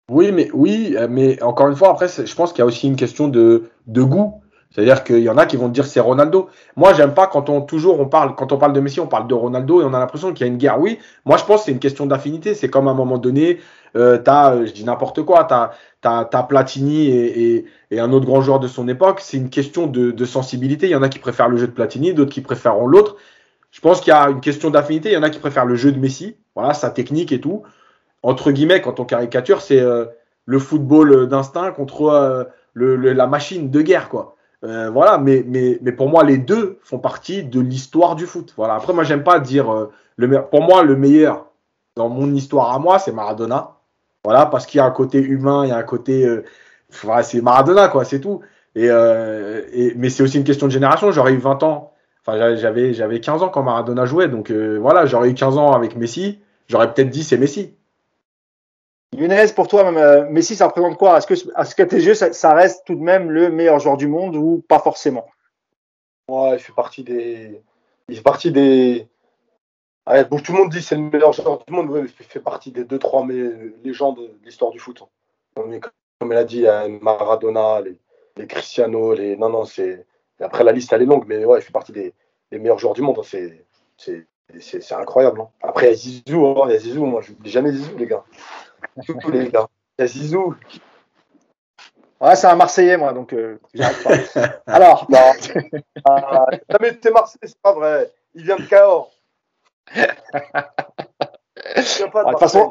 Oui, mais oui, mais encore une fois, après, je pense qu'il y a aussi une question de, de goût. C'est-à-dire qu'il y en a qui vont dire c'est Ronaldo. Moi, j'aime pas quand on toujours on parle quand on parle de Messi, on parle de Ronaldo et on a l'impression qu'il y a une guerre. Oui, moi je pense que c'est une question d'affinité. C'est comme à un moment donné, euh, t'as, je dis n'importe quoi, t'as t'as as Platini et, et, et, un autre grand joueur de son époque. C'est une question de, de, sensibilité. Il y en a qui préfèrent le jeu de Platini, d'autres qui préfèrent l'autre. Je pense qu'il y a une question d'affinité. Il y en a qui préfèrent le jeu de Messi, voilà, sa technique et tout. Entre guillemets, quand on caricature, c'est euh, le football d'instinct contre euh, la machine de guerre, quoi. Euh, voilà, mais, mais, mais pour moi, les deux font partie de l'histoire du foot. Voilà. Après, moi, j'aime pas dire le meilleur. Pour moi, le meilleur dans mon histoire à moi, c'est Maradona. Voilà, parce qu'il y a un côté humain, il y a un côté. Voilà, c'est Maradona, quoi, c'est tout. Et, et, mais c'est aussi une question de génération. J'aurais eu 20 ans. Enfin, j'avais, j'avais 15 ans quand Maradona jouait. Donc voilà, j'aurais eu 15 ans avec Messi. J'aurais peut-être dit c'est Messi. Younes, pour toi, même, euh, Messi, ça représente quoi? Est-ce que, que tes yeux, ça, reste tout de même le meilleur joueur du monde ou pas forcément? Ouais, il fait partie des. Il fait partie des. Ouais, bon, tout le monde dit c'est le meilleur joueur du monde, il fait partie des deux, trois légendes de l'histoire du foot. Comme, comme elle a dit, il y a Maradona, les, les Cristiano, les. Non, non, c'est. Après, la liste, elle est longue, mais ouais, il fait partie des, meilleurs joueurs du monde. C'est. C'est incroyable. Hein. Après, il y a Zizou, hein. il y a Zizou, moi je n'oublie jamais Zizou, les gars. Tous les gars. Il y a Zizou. Ouais, c'est un Marseillais, moi, donc euh, j'arrive pas. Alors. Non. Ah, jamais été Marseillais, c'est pas vrai. Il vient de Cahors. De toute façon,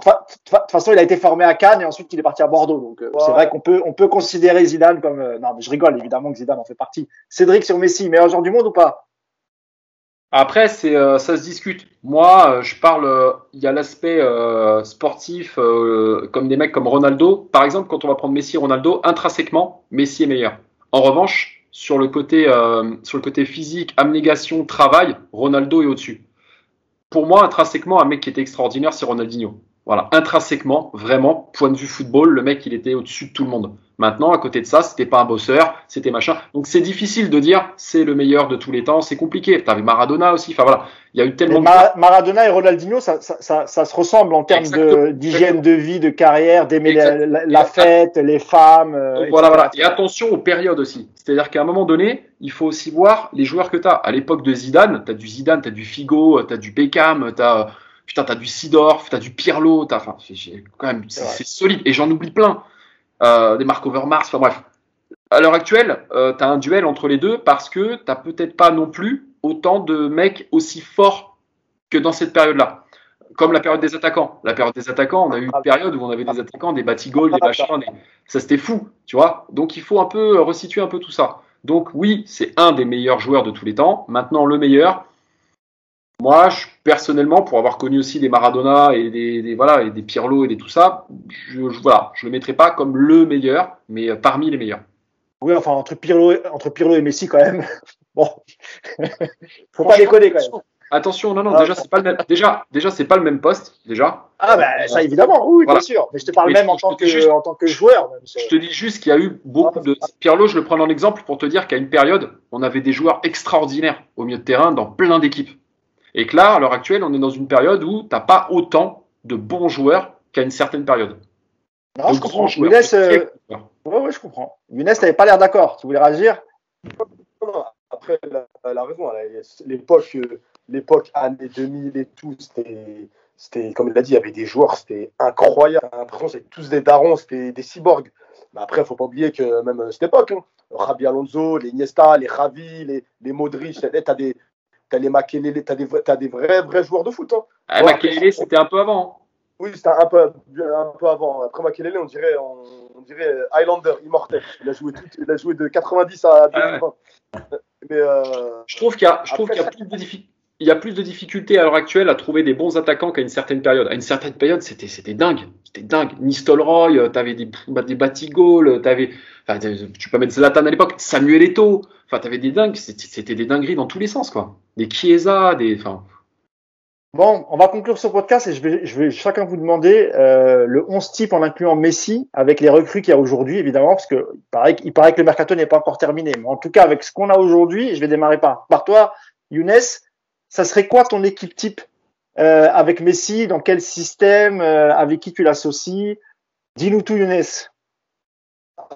façon, il a été formé à Cannes et ensuite il est parti à Bordeaux. Donc euh, ouais. c'est vrai qu'on peut, on peut considérer Zidane comme. Euh, non, mais je rigole évidemment que Zidane en fait partie. Cédric sur Messi, meilleur joueur du monde ou pas? Après, c'est euh, ça se discute. Moi, euh, je parle. euh, Il y a l'aspect euh, sportif, comme des mecs comme Ronaldo. Par exemple, quand on va prendre Messi et Ronaldo, intrinsèquement, Messi est meilleur. En revanche, sur le côté, sur le côté physique, abnégation, travail, Ronaldo est au-dessus. Pour moi, intrinsèquement, un mec qui était extraordinaire, c'est Ronaldinho. Voilà, intrinsèquement, vraiment, point de vue football, le mec, il était au-dessus de tout le monde. Maintenant, à côté de ça, c'était pas un bosseur, c'était machin. Donc c'est difficile de dire c'est le meilleur de tous les temps, c'est compliqué. T'avais Maradona aussi, enfin voilà, il y a eu tellement de Ma- Maradona et Ronaldinho, ça, ça, ça, ça se ressemble en termes de- d'hygiène de vie, de carrière, d'aimer la, Exactement. la- la fête, les femmes. euh, Donc, voilà, voilà. Et attention aux périodes aussi. C'est-à-dire qu'à un moment donné, il faut aussi voir les joueurs que tu as. À l'époque de Zidane, tu as du Zidane, tu as du Figo, tu as du Beckham, tu as, putain, t'as du Sidorf, tu as du Pirlo, t'as, enfin, quand même, c'est solide. Et j'en oublie plein. Euh, des Marc Overmars, enfin bref. À l'heure actuelle, euh, tu as un duel entre les deux parce que tu peut-être pas non plus autant de mecs aussi forts que dans cette période-là. Comme la période des attaquants. La période des attaquants, on a eu une période où on avait des attaquants, des Batigol, des machins, des- ça c'était fou, tu vois. Donc il faut un peu resituer un peu tout ça. Donc oui, c'est un des meilleurs joueurs de tous les temps. Maintenant, le meilleur, moi, je, personnellement, pour avoir connu aussi des Maradona et des, des- voilà et des Pirlo et des tout ça, je, je- voilà, je le mettrai pas comme le meilleur, mais euh, parmi les meilleurs. Oui, enfin, entre Pirlo, et- entre Pirlo et Messi, quand même. Bon. Faut pas déconner, quand même. Attention, non, non, Ah, déjà c'est pas le même, déjà, déjà c'est pas le même poste, déjà. Ah, ben, ça, évidemment. Oui, Voilà. bien sûr. Mais je te parle Mais même je- en tant que, juste- en tant que joueur. Même. Je te dis juste qu'il y a eu beaucoup de. Pirlo, je le prends en exemple pour te dire qu'à une période, on avait des joueurs extraordinaires au milieu de terrain dans plein d'équipes. Et que là, à l'heure actuelle, on est dans une période où t'as pas autant de bons joueurs qu'à une certaine période. Non, De je comprends. joueurs. Younes, euh, ouais, ouais, je comprends. Younes, t'avais pas l'air d'accord. Tu voulais réagir? Après, elle a, elle a raison. L'époque, euh, l'époque années 2000 et tout, c'était, c'était, comme il l'a dit, il y avait des joueurs, c'était incroyable. J'ai l'impression que c'était tous des darons, c'était des cyborgs. Mais après, il ne faut pas oublier que même à cette époque, hein, Rabi Alonso, les Iniesta, les Ravi, les, les Modric, tu as des, t'as les Makelele, tu as des, vrais- t'as des vrais, vrais joueurs de foot. hein. Ah, Ouais, Makelele, c'était un peu avant. Oui, c'était un peu, un peu avant. Après Makelele, on dirait, on, on dirait euh, Highlander, immortel. Il a joué, tout, il a joué de 90 à Ah ouais. 2020. Mais euh, Je trouve qu'il y a, je trouve Après, qu'il y a plus de diffi- il y a plus de difficultés à l'heure actuelle à trouver des bons attaquants qu'à une certaine période. À une certaine période, c'était, c'était dingue. C'était dingue. Nistelrooy, euh, t'avais des, des Batigol, t'avais, enfin, t'avais- tu peux mettre Zlatan à l'époque, Samuel Eto'o. Enfin, t'avais des dingues. C'était, des dingueries dans tous les sens, quoi. Des Chiesa, des, enfin, Bon, on va conclure ce podcast et je vais, je vais chacun vous demander euh, le 11 type en incluant Messi avec les recrues qu'il y a aujourd'hui, évidemment, parce que il paraît, il paraît que le mercato n'est pas encore terminé. Mais en tout cas, avec ce qu'on a aujourd'hui, je vais démarrer par, par toi, Younes. Ça serait quoi ton équipe type euh, avec Messi? Dans quel système euh, Avec qui tu l'associes? Dis-nous tout, Younes.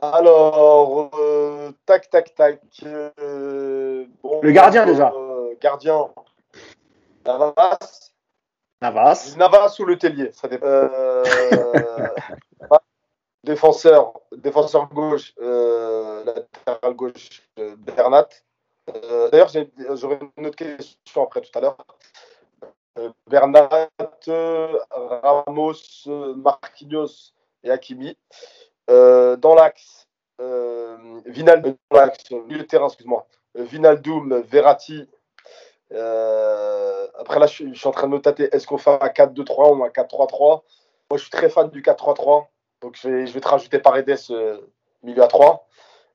alors, euh, tac, tac, tac. euh, bon, Le gardien, déjà. euh, gardien. Navas. Navas. Navas ou le Tellier, ça dépend. Euh, défenseur, défenseur gauche, euh, latéral gauche, euh, Bernat. Euh, D'ailleurs, j'aurais une autre question après tout à l'heure. Bernat, Ramos, Marquinhos et Hakimi. Dans l'axe, Vinal, euh, euh, milieu terrain, excuse-moi. Euh, Vinaldoom, Verratti. Euh, après là, je, suis- en train de me. Est-ce qu'on fait un 4-2-3 ou un 4-3-3 Moi, je suis très fan du 4-3-3. Donc, je vais, je vais te rajouter Paredes milieu à 3.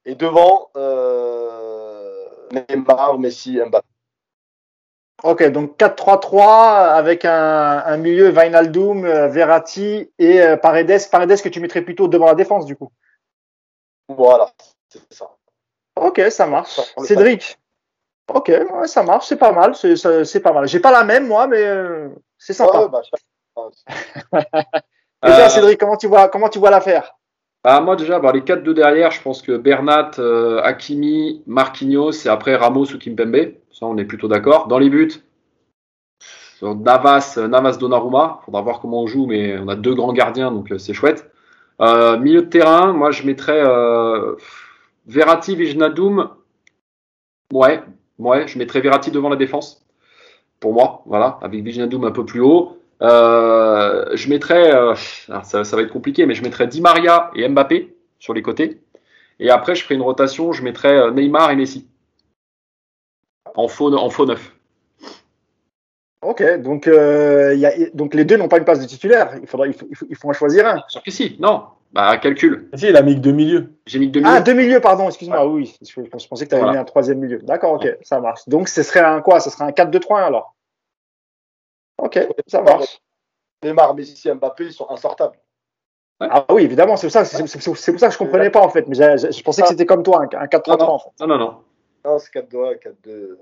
Et devant, euh, Neymar, Messi, Mbappé. Ok, donc 4-3-3 avec un, un milieu euh, Verratti et Paredes. Paredes que tu mettrais plutôt devant la défense, du coup. Voilà, c'est ça. Ok, ça marche. Cédric. Ok, ouais, ça marche, c'est pas mal, c'est pas mal. J'ai pas la même moi, mais euh, c'est sympa. Ouais, bah, je- Et toi, Euh, Cédric, comment tu vois, comment tu vois l'affaire? Bah, moi déjà, bah, les 4 de derrière, je pense que Bernat, euh, Hakimi, Marquinhos et après Ramos ou Kimpembe. Ça, on est plutôt d'accord. Dans les buts, sur Navas, euh, Navas Donnarumma. Faudra voir comment on joue, mais on a deux grands gardiens, donc euh, c'est chouette. Euh, milieu de terrain, moi je mettrais euh, Verratti, Wijnaldum. Ouais, ouais, je mettrais Verratti devant la défense. Pour moi, voilà, avec Wijnaldum un peu plus haut. Euh, je mettrais, euh, alors ça, ça va être compliqué, mais je mettrais Di Maria et Mbappé sur les côtés. Et après, je ferai une rotation, je mettrais euh, Neymar et Messi. En faux, en faux neuf. Ok, donc, euh, y a, donc les deux n'ont pas une place de titulaire. Il faudra, il faut, il en choisir un. Sûr que si, non. Bah, calcul. Si, il a mis que deux milieux. J'ai mis que deux milieux. Ah, deux milieux, pardon, excuse-moi. Oui, je, je pensais que tu avais Voilà. mis un troisième milieu. D'accord, ok, ça marche. Donc, ce serait un quoi? Ce serait un 4-2-3-1 alors? Ok, ça marche. Neymar, Messi, Mbappé, ils sont insortables. Ah oui, évidemment, c'est pour ça, c'est, c'est- c'est pour ça que je comprenais pas en fait. Mais j'ai- j'ai- je pensais que c'était comme toi, un, un 4-3-3 en fait. Non, non, non. Non, c'est 4-2-1, 4-2.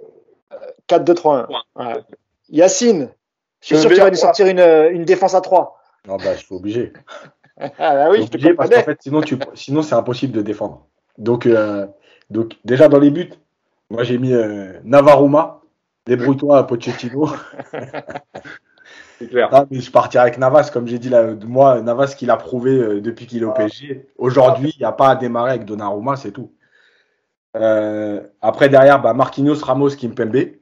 4-2-3-1. Ouais. Yacine, je suis sûr que tu vas nous sortir une, une défense à 3. Non, bah, je suis obligé. Ah bah oui, Je je suis te obligé parce qu'en fait, sinon, tu, sinon c'est impossible de défendre. Donc, euh, donc, déjà dans les buts, moi j'ai mis euh, Navaruma. Débrouille-toi, Pochettino. C'est clair. Ah, mais je partirai avec Navas, comme j'ai dit là, moi, Navas qu'il a prouvé euh, depuis qu'il est au PSG. Aujourd'hui, il n'y a pas à démarrer avec Donnarumma, c'est tout. Euh, après, derrière, bah, Marquinhos, Ramos, Kimpembe.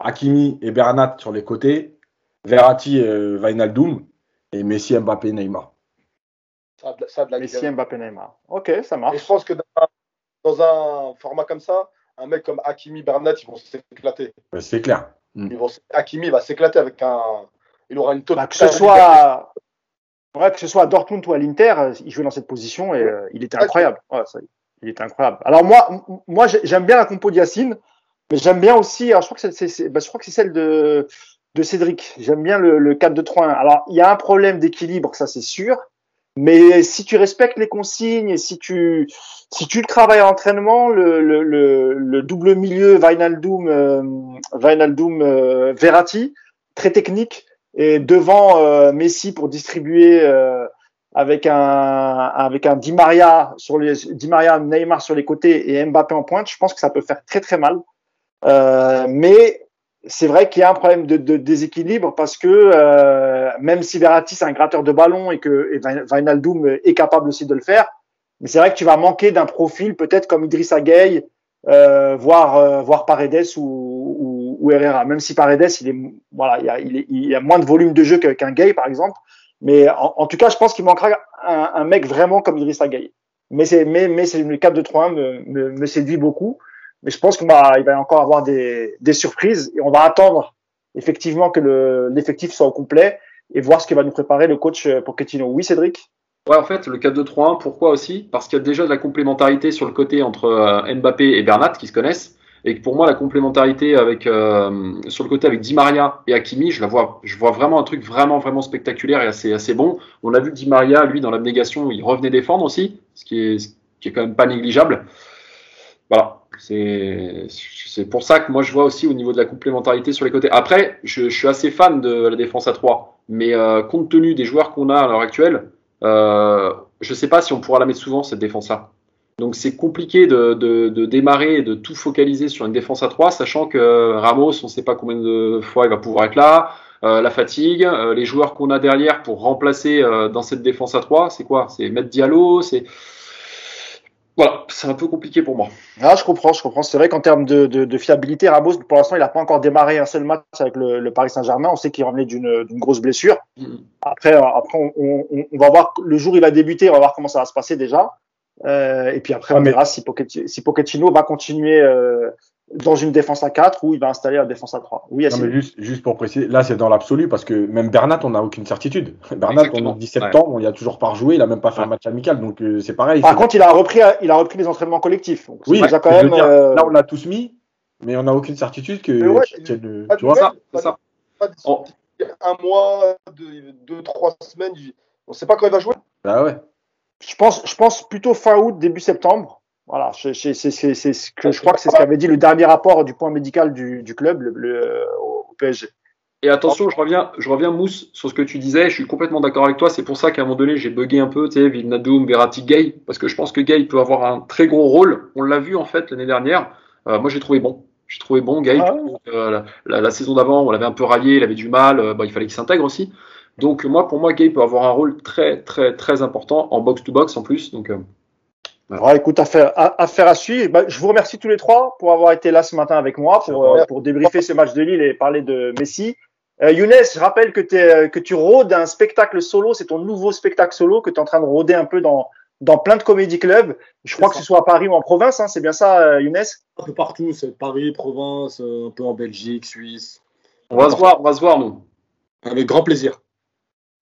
Hakimi et Bernat sur les côtés. Verratti, euh, Wijnaldum. Et Messi, Mbappé, Neymar. Ça a de, ça de la Messi, gueule. Mbappé, Neymar. Ok, ça Et marche. je pense que dans un, dans un format comme ça, un mec comme Hakimi, Bernat, ils vont s'éclater. Euh, C'est clair. Ils vont s- Hakimi va s'éclater avec un. Il aura une Bah, totale. que ce soit ouais, que ce soit à Dortmund ou à l'Inter, euh, il jouait dans cette position et euh, il était incroyable. Ouais, ça, il était incroyable. Alors moi, moi j'ai- j'aime bien la compo de Yacine, mais j'aime bien aussi. Alors je crois que c'est, bah, celle de de Cédric. J'aime bien le, le 4-2-3-1. Alors il y a un problème d'équilibre, ça c'est sûr. Mais si tu respectes les consignes et si tu si tu le travailles à l'entraînement, le, le, le, le double milieu Wijnaldum euh, Wijnaldum euh, Verratti, très technique, et devant euh, Messi pour distribuer euh, avec un avec un Di Maria sur les Di Maria Neymar sur les côtés et Mbappé en pointe, je pense que ça peut faire très très mal. Euh, mais c'est vrai qu'il y a un problème de, de déséquilibre parce que euh, même si Verratti c'est un gratteur de ballon et que et Wijnaldum est capable aussi de le faire, mais c'est vrai que tu vas manquer d'un profil peut-être comme Idrissa Gueye, euh, voire euh, voire Paredes ou, ou, ou Herrera. Même si Paredes il est voilà il y a, il, est, il y a moins de volume de jeu qu'un Gueye par exemple, mais en, tout cas je pense qu'il manquera un, un mec vraiment comme Idrissa Gueye. Mais c'est mais mais c'est le 4-2-3-1 me, me, me séduit beaucoup. Mais je pense qu'on va, il va encore avoir des, des surprises et on va attendre effectivement que le- l'effectif soit au complet et voir ce que va nous préparer le coach euh, Pochettino. Oui, Cédric? Ouais, en fait, le 4-2-3-1, pourquoi aussi? Parce qu'il y a déjà de la complémentarité sur le côté entre euh, Mbappé et Bernat qui se connaissent. Et que pour moi, la complémentarité avec euh, sur le côté avec Di Maria et Hakimi, je la vois, je vois vraiment un truc vraiment vraiment spectaculaire et assez assez bon. On a vu Di Maria, lui, dans l'abnégation, il revenait défendre aussi, ce qui est ce qui est quand même pas négligeable. Voilà, c'est pour ça que moi je vois aussi au niveau de la complémentarité sur les côtés. Après, je, je suis assez fan de la défense à 3, mais euh, compte tenu des joueurs qu'on a à l'heure actuelle, euh, je sais pas si on pourra la mettre souvent cette défense-là. Donc c'est compliqué de, de, de démarrer et de tout focaliser sur une défense à 3, sachant que Ramos, on ne sait pas combien de fois il va pouvoir être là, euh, la fatigue, euh, les joueurs qu'on a derrière pour remplacer euh, dans cette défense à 3, c'est quoi? C'est mettre Diallo, c'est voilà, c'est un peu compliqué pour moi. Ah, je comprends, je comprends. C'est vrai qu'en termes de, de, de fiabilité, Ramos, pour l'instant, il n'a pas encore démarré un seul match avec le, le Paris Saint-Germain. On sait qu'il revenait d'une d'une grosse blessure. Mm. Après, euh, après on, on, on va voir le jour où il va débuter, on va voir comment ça va se passer déjà. Euh, et puis après, on Ah, verra si Pochettino, si Pochettino va continuer euh, dans une défense à 4 ou il va installer la défense à 3. Oui, Non, mais juste, juste pour préciser, là c'est dans l'absolu parce que même Bernat, on n'a aucune certitude. Bernat, Exactement. on est 10 septembre, il a toujours pas rejoué, il a même pas fait un Ouais. match amical, donc euh, c'est pareil. Par contre, il a repris, il a repris les entraînements collectifs. Donc, oui, c'est déjà quand je veux même. dire, euh, là on l'a tous mis, mais on n'a aucune certitude que. Ouais, y le- tu vois ça, pas de-. Oh. Un mois, deux, deux, trois semaines, on ne sait pas quand il va jouer. Bah ouais. Je pense, je pense plutôt fin août, début septembre. Voilà, je, c'est ce que je crois que c'est ce qu'avait dit le dernier rapport du point médical du, du club le, le- au PSG. Et attention, je reviens, je reviens Mousse sur ce que tu disais. Je suis complètement d'accord avec toi. C'est pour ça qu'à un moment donné, j'ai bugué un peu, tu sais, Vilnadoum, Verratti, Gay, parce que je pense que Gay peut avoir un très gros rôle. On l'a vu en fait l'année dernière. Euh, moi, j'ai trouvé bon. J'ai trouvé bon Gay. Ah ouais. Euh, la, la- la saison d'avant, on l'avait un peu raillé, il avait du mal. Euh, bah, il fallait qu'il s'intègre aussi. Donc moi, pour moi, Gay peut avoir un rôle très, très, très important en box to box en plus. Donc Ouais, écoute, affaire, à- affaire à suivre. Bah, je vous remercie tous les trois pour avoir été là ce matin avec moi pour, euh, pour débriefer ce match de Lille et parler de Messi. Euh, Younes, je rappelle que, t'es, que tu rôdes un spectacle solo. C'est ton nouveau spectacle solo que tu es en train de rôder un peu dans, dans plein de comédie clubs. Je crois que ce soit à Paris ou en province. Hein, c'est bien ça, euh, Younes? Un peu partout, c'est Paris, province, euh, un peu en Belgique, Suisse. On va se voir, on va se voir, nous. Avec grand plaisir.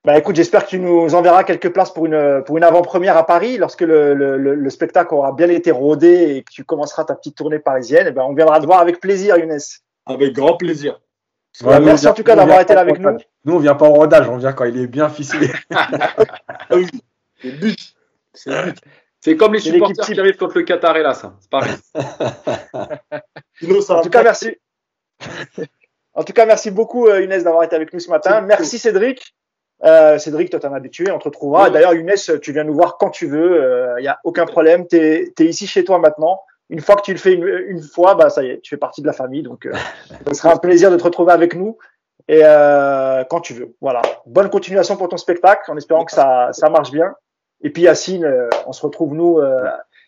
Bah écoute, j'espère que tu nous enverras quelques places pour une, pour une avant-première à Paris lorsque le, le, le, spectacle aura bien été rodé et que tu commenceras ta petite tournée parisienne. Et ben on viendra te voir avec plaisir, Younes. Avec grand plaisir. Ouais, merci en tout cas d'avoir été là avec nous. Nous, on vient pas au rodage, on vient quand il est bien ficelé. Ah oui, c'est le but. C'est le but. C'est comme les supporters qui arrivent contre le Qatar et là, ça. C'est pareil. en tout cas, merci. en tout cas, merci beaucoup, Younes, d'avoir été avec nous ce matin. Merci, Cédric. Euh, Cédric, toi, t'es un habitué, on te retrouvera. D'ailleurs, Younes, tu viens nous voir quand tu veux. Il euh, n'y a aucun problème. Tu es, ici chez toi maintenant. Une fois que tu le fais une, fois, bah ça y est, tu fais partie de la famille. Donc, euh, ce sera un plaisir de te retrouver avec nous. Et euh, quand tu veux. Voilà. Bonne continuation pour ton spectacle, en espérant que ça, ça marche bien. Et puis Yacine, on se retrouve nous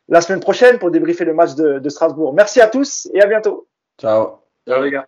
la semaine prochaine pour débriefer le match de, de Strasbourg. Merci à tous et à bientôt. Ciao. Ciao les gars.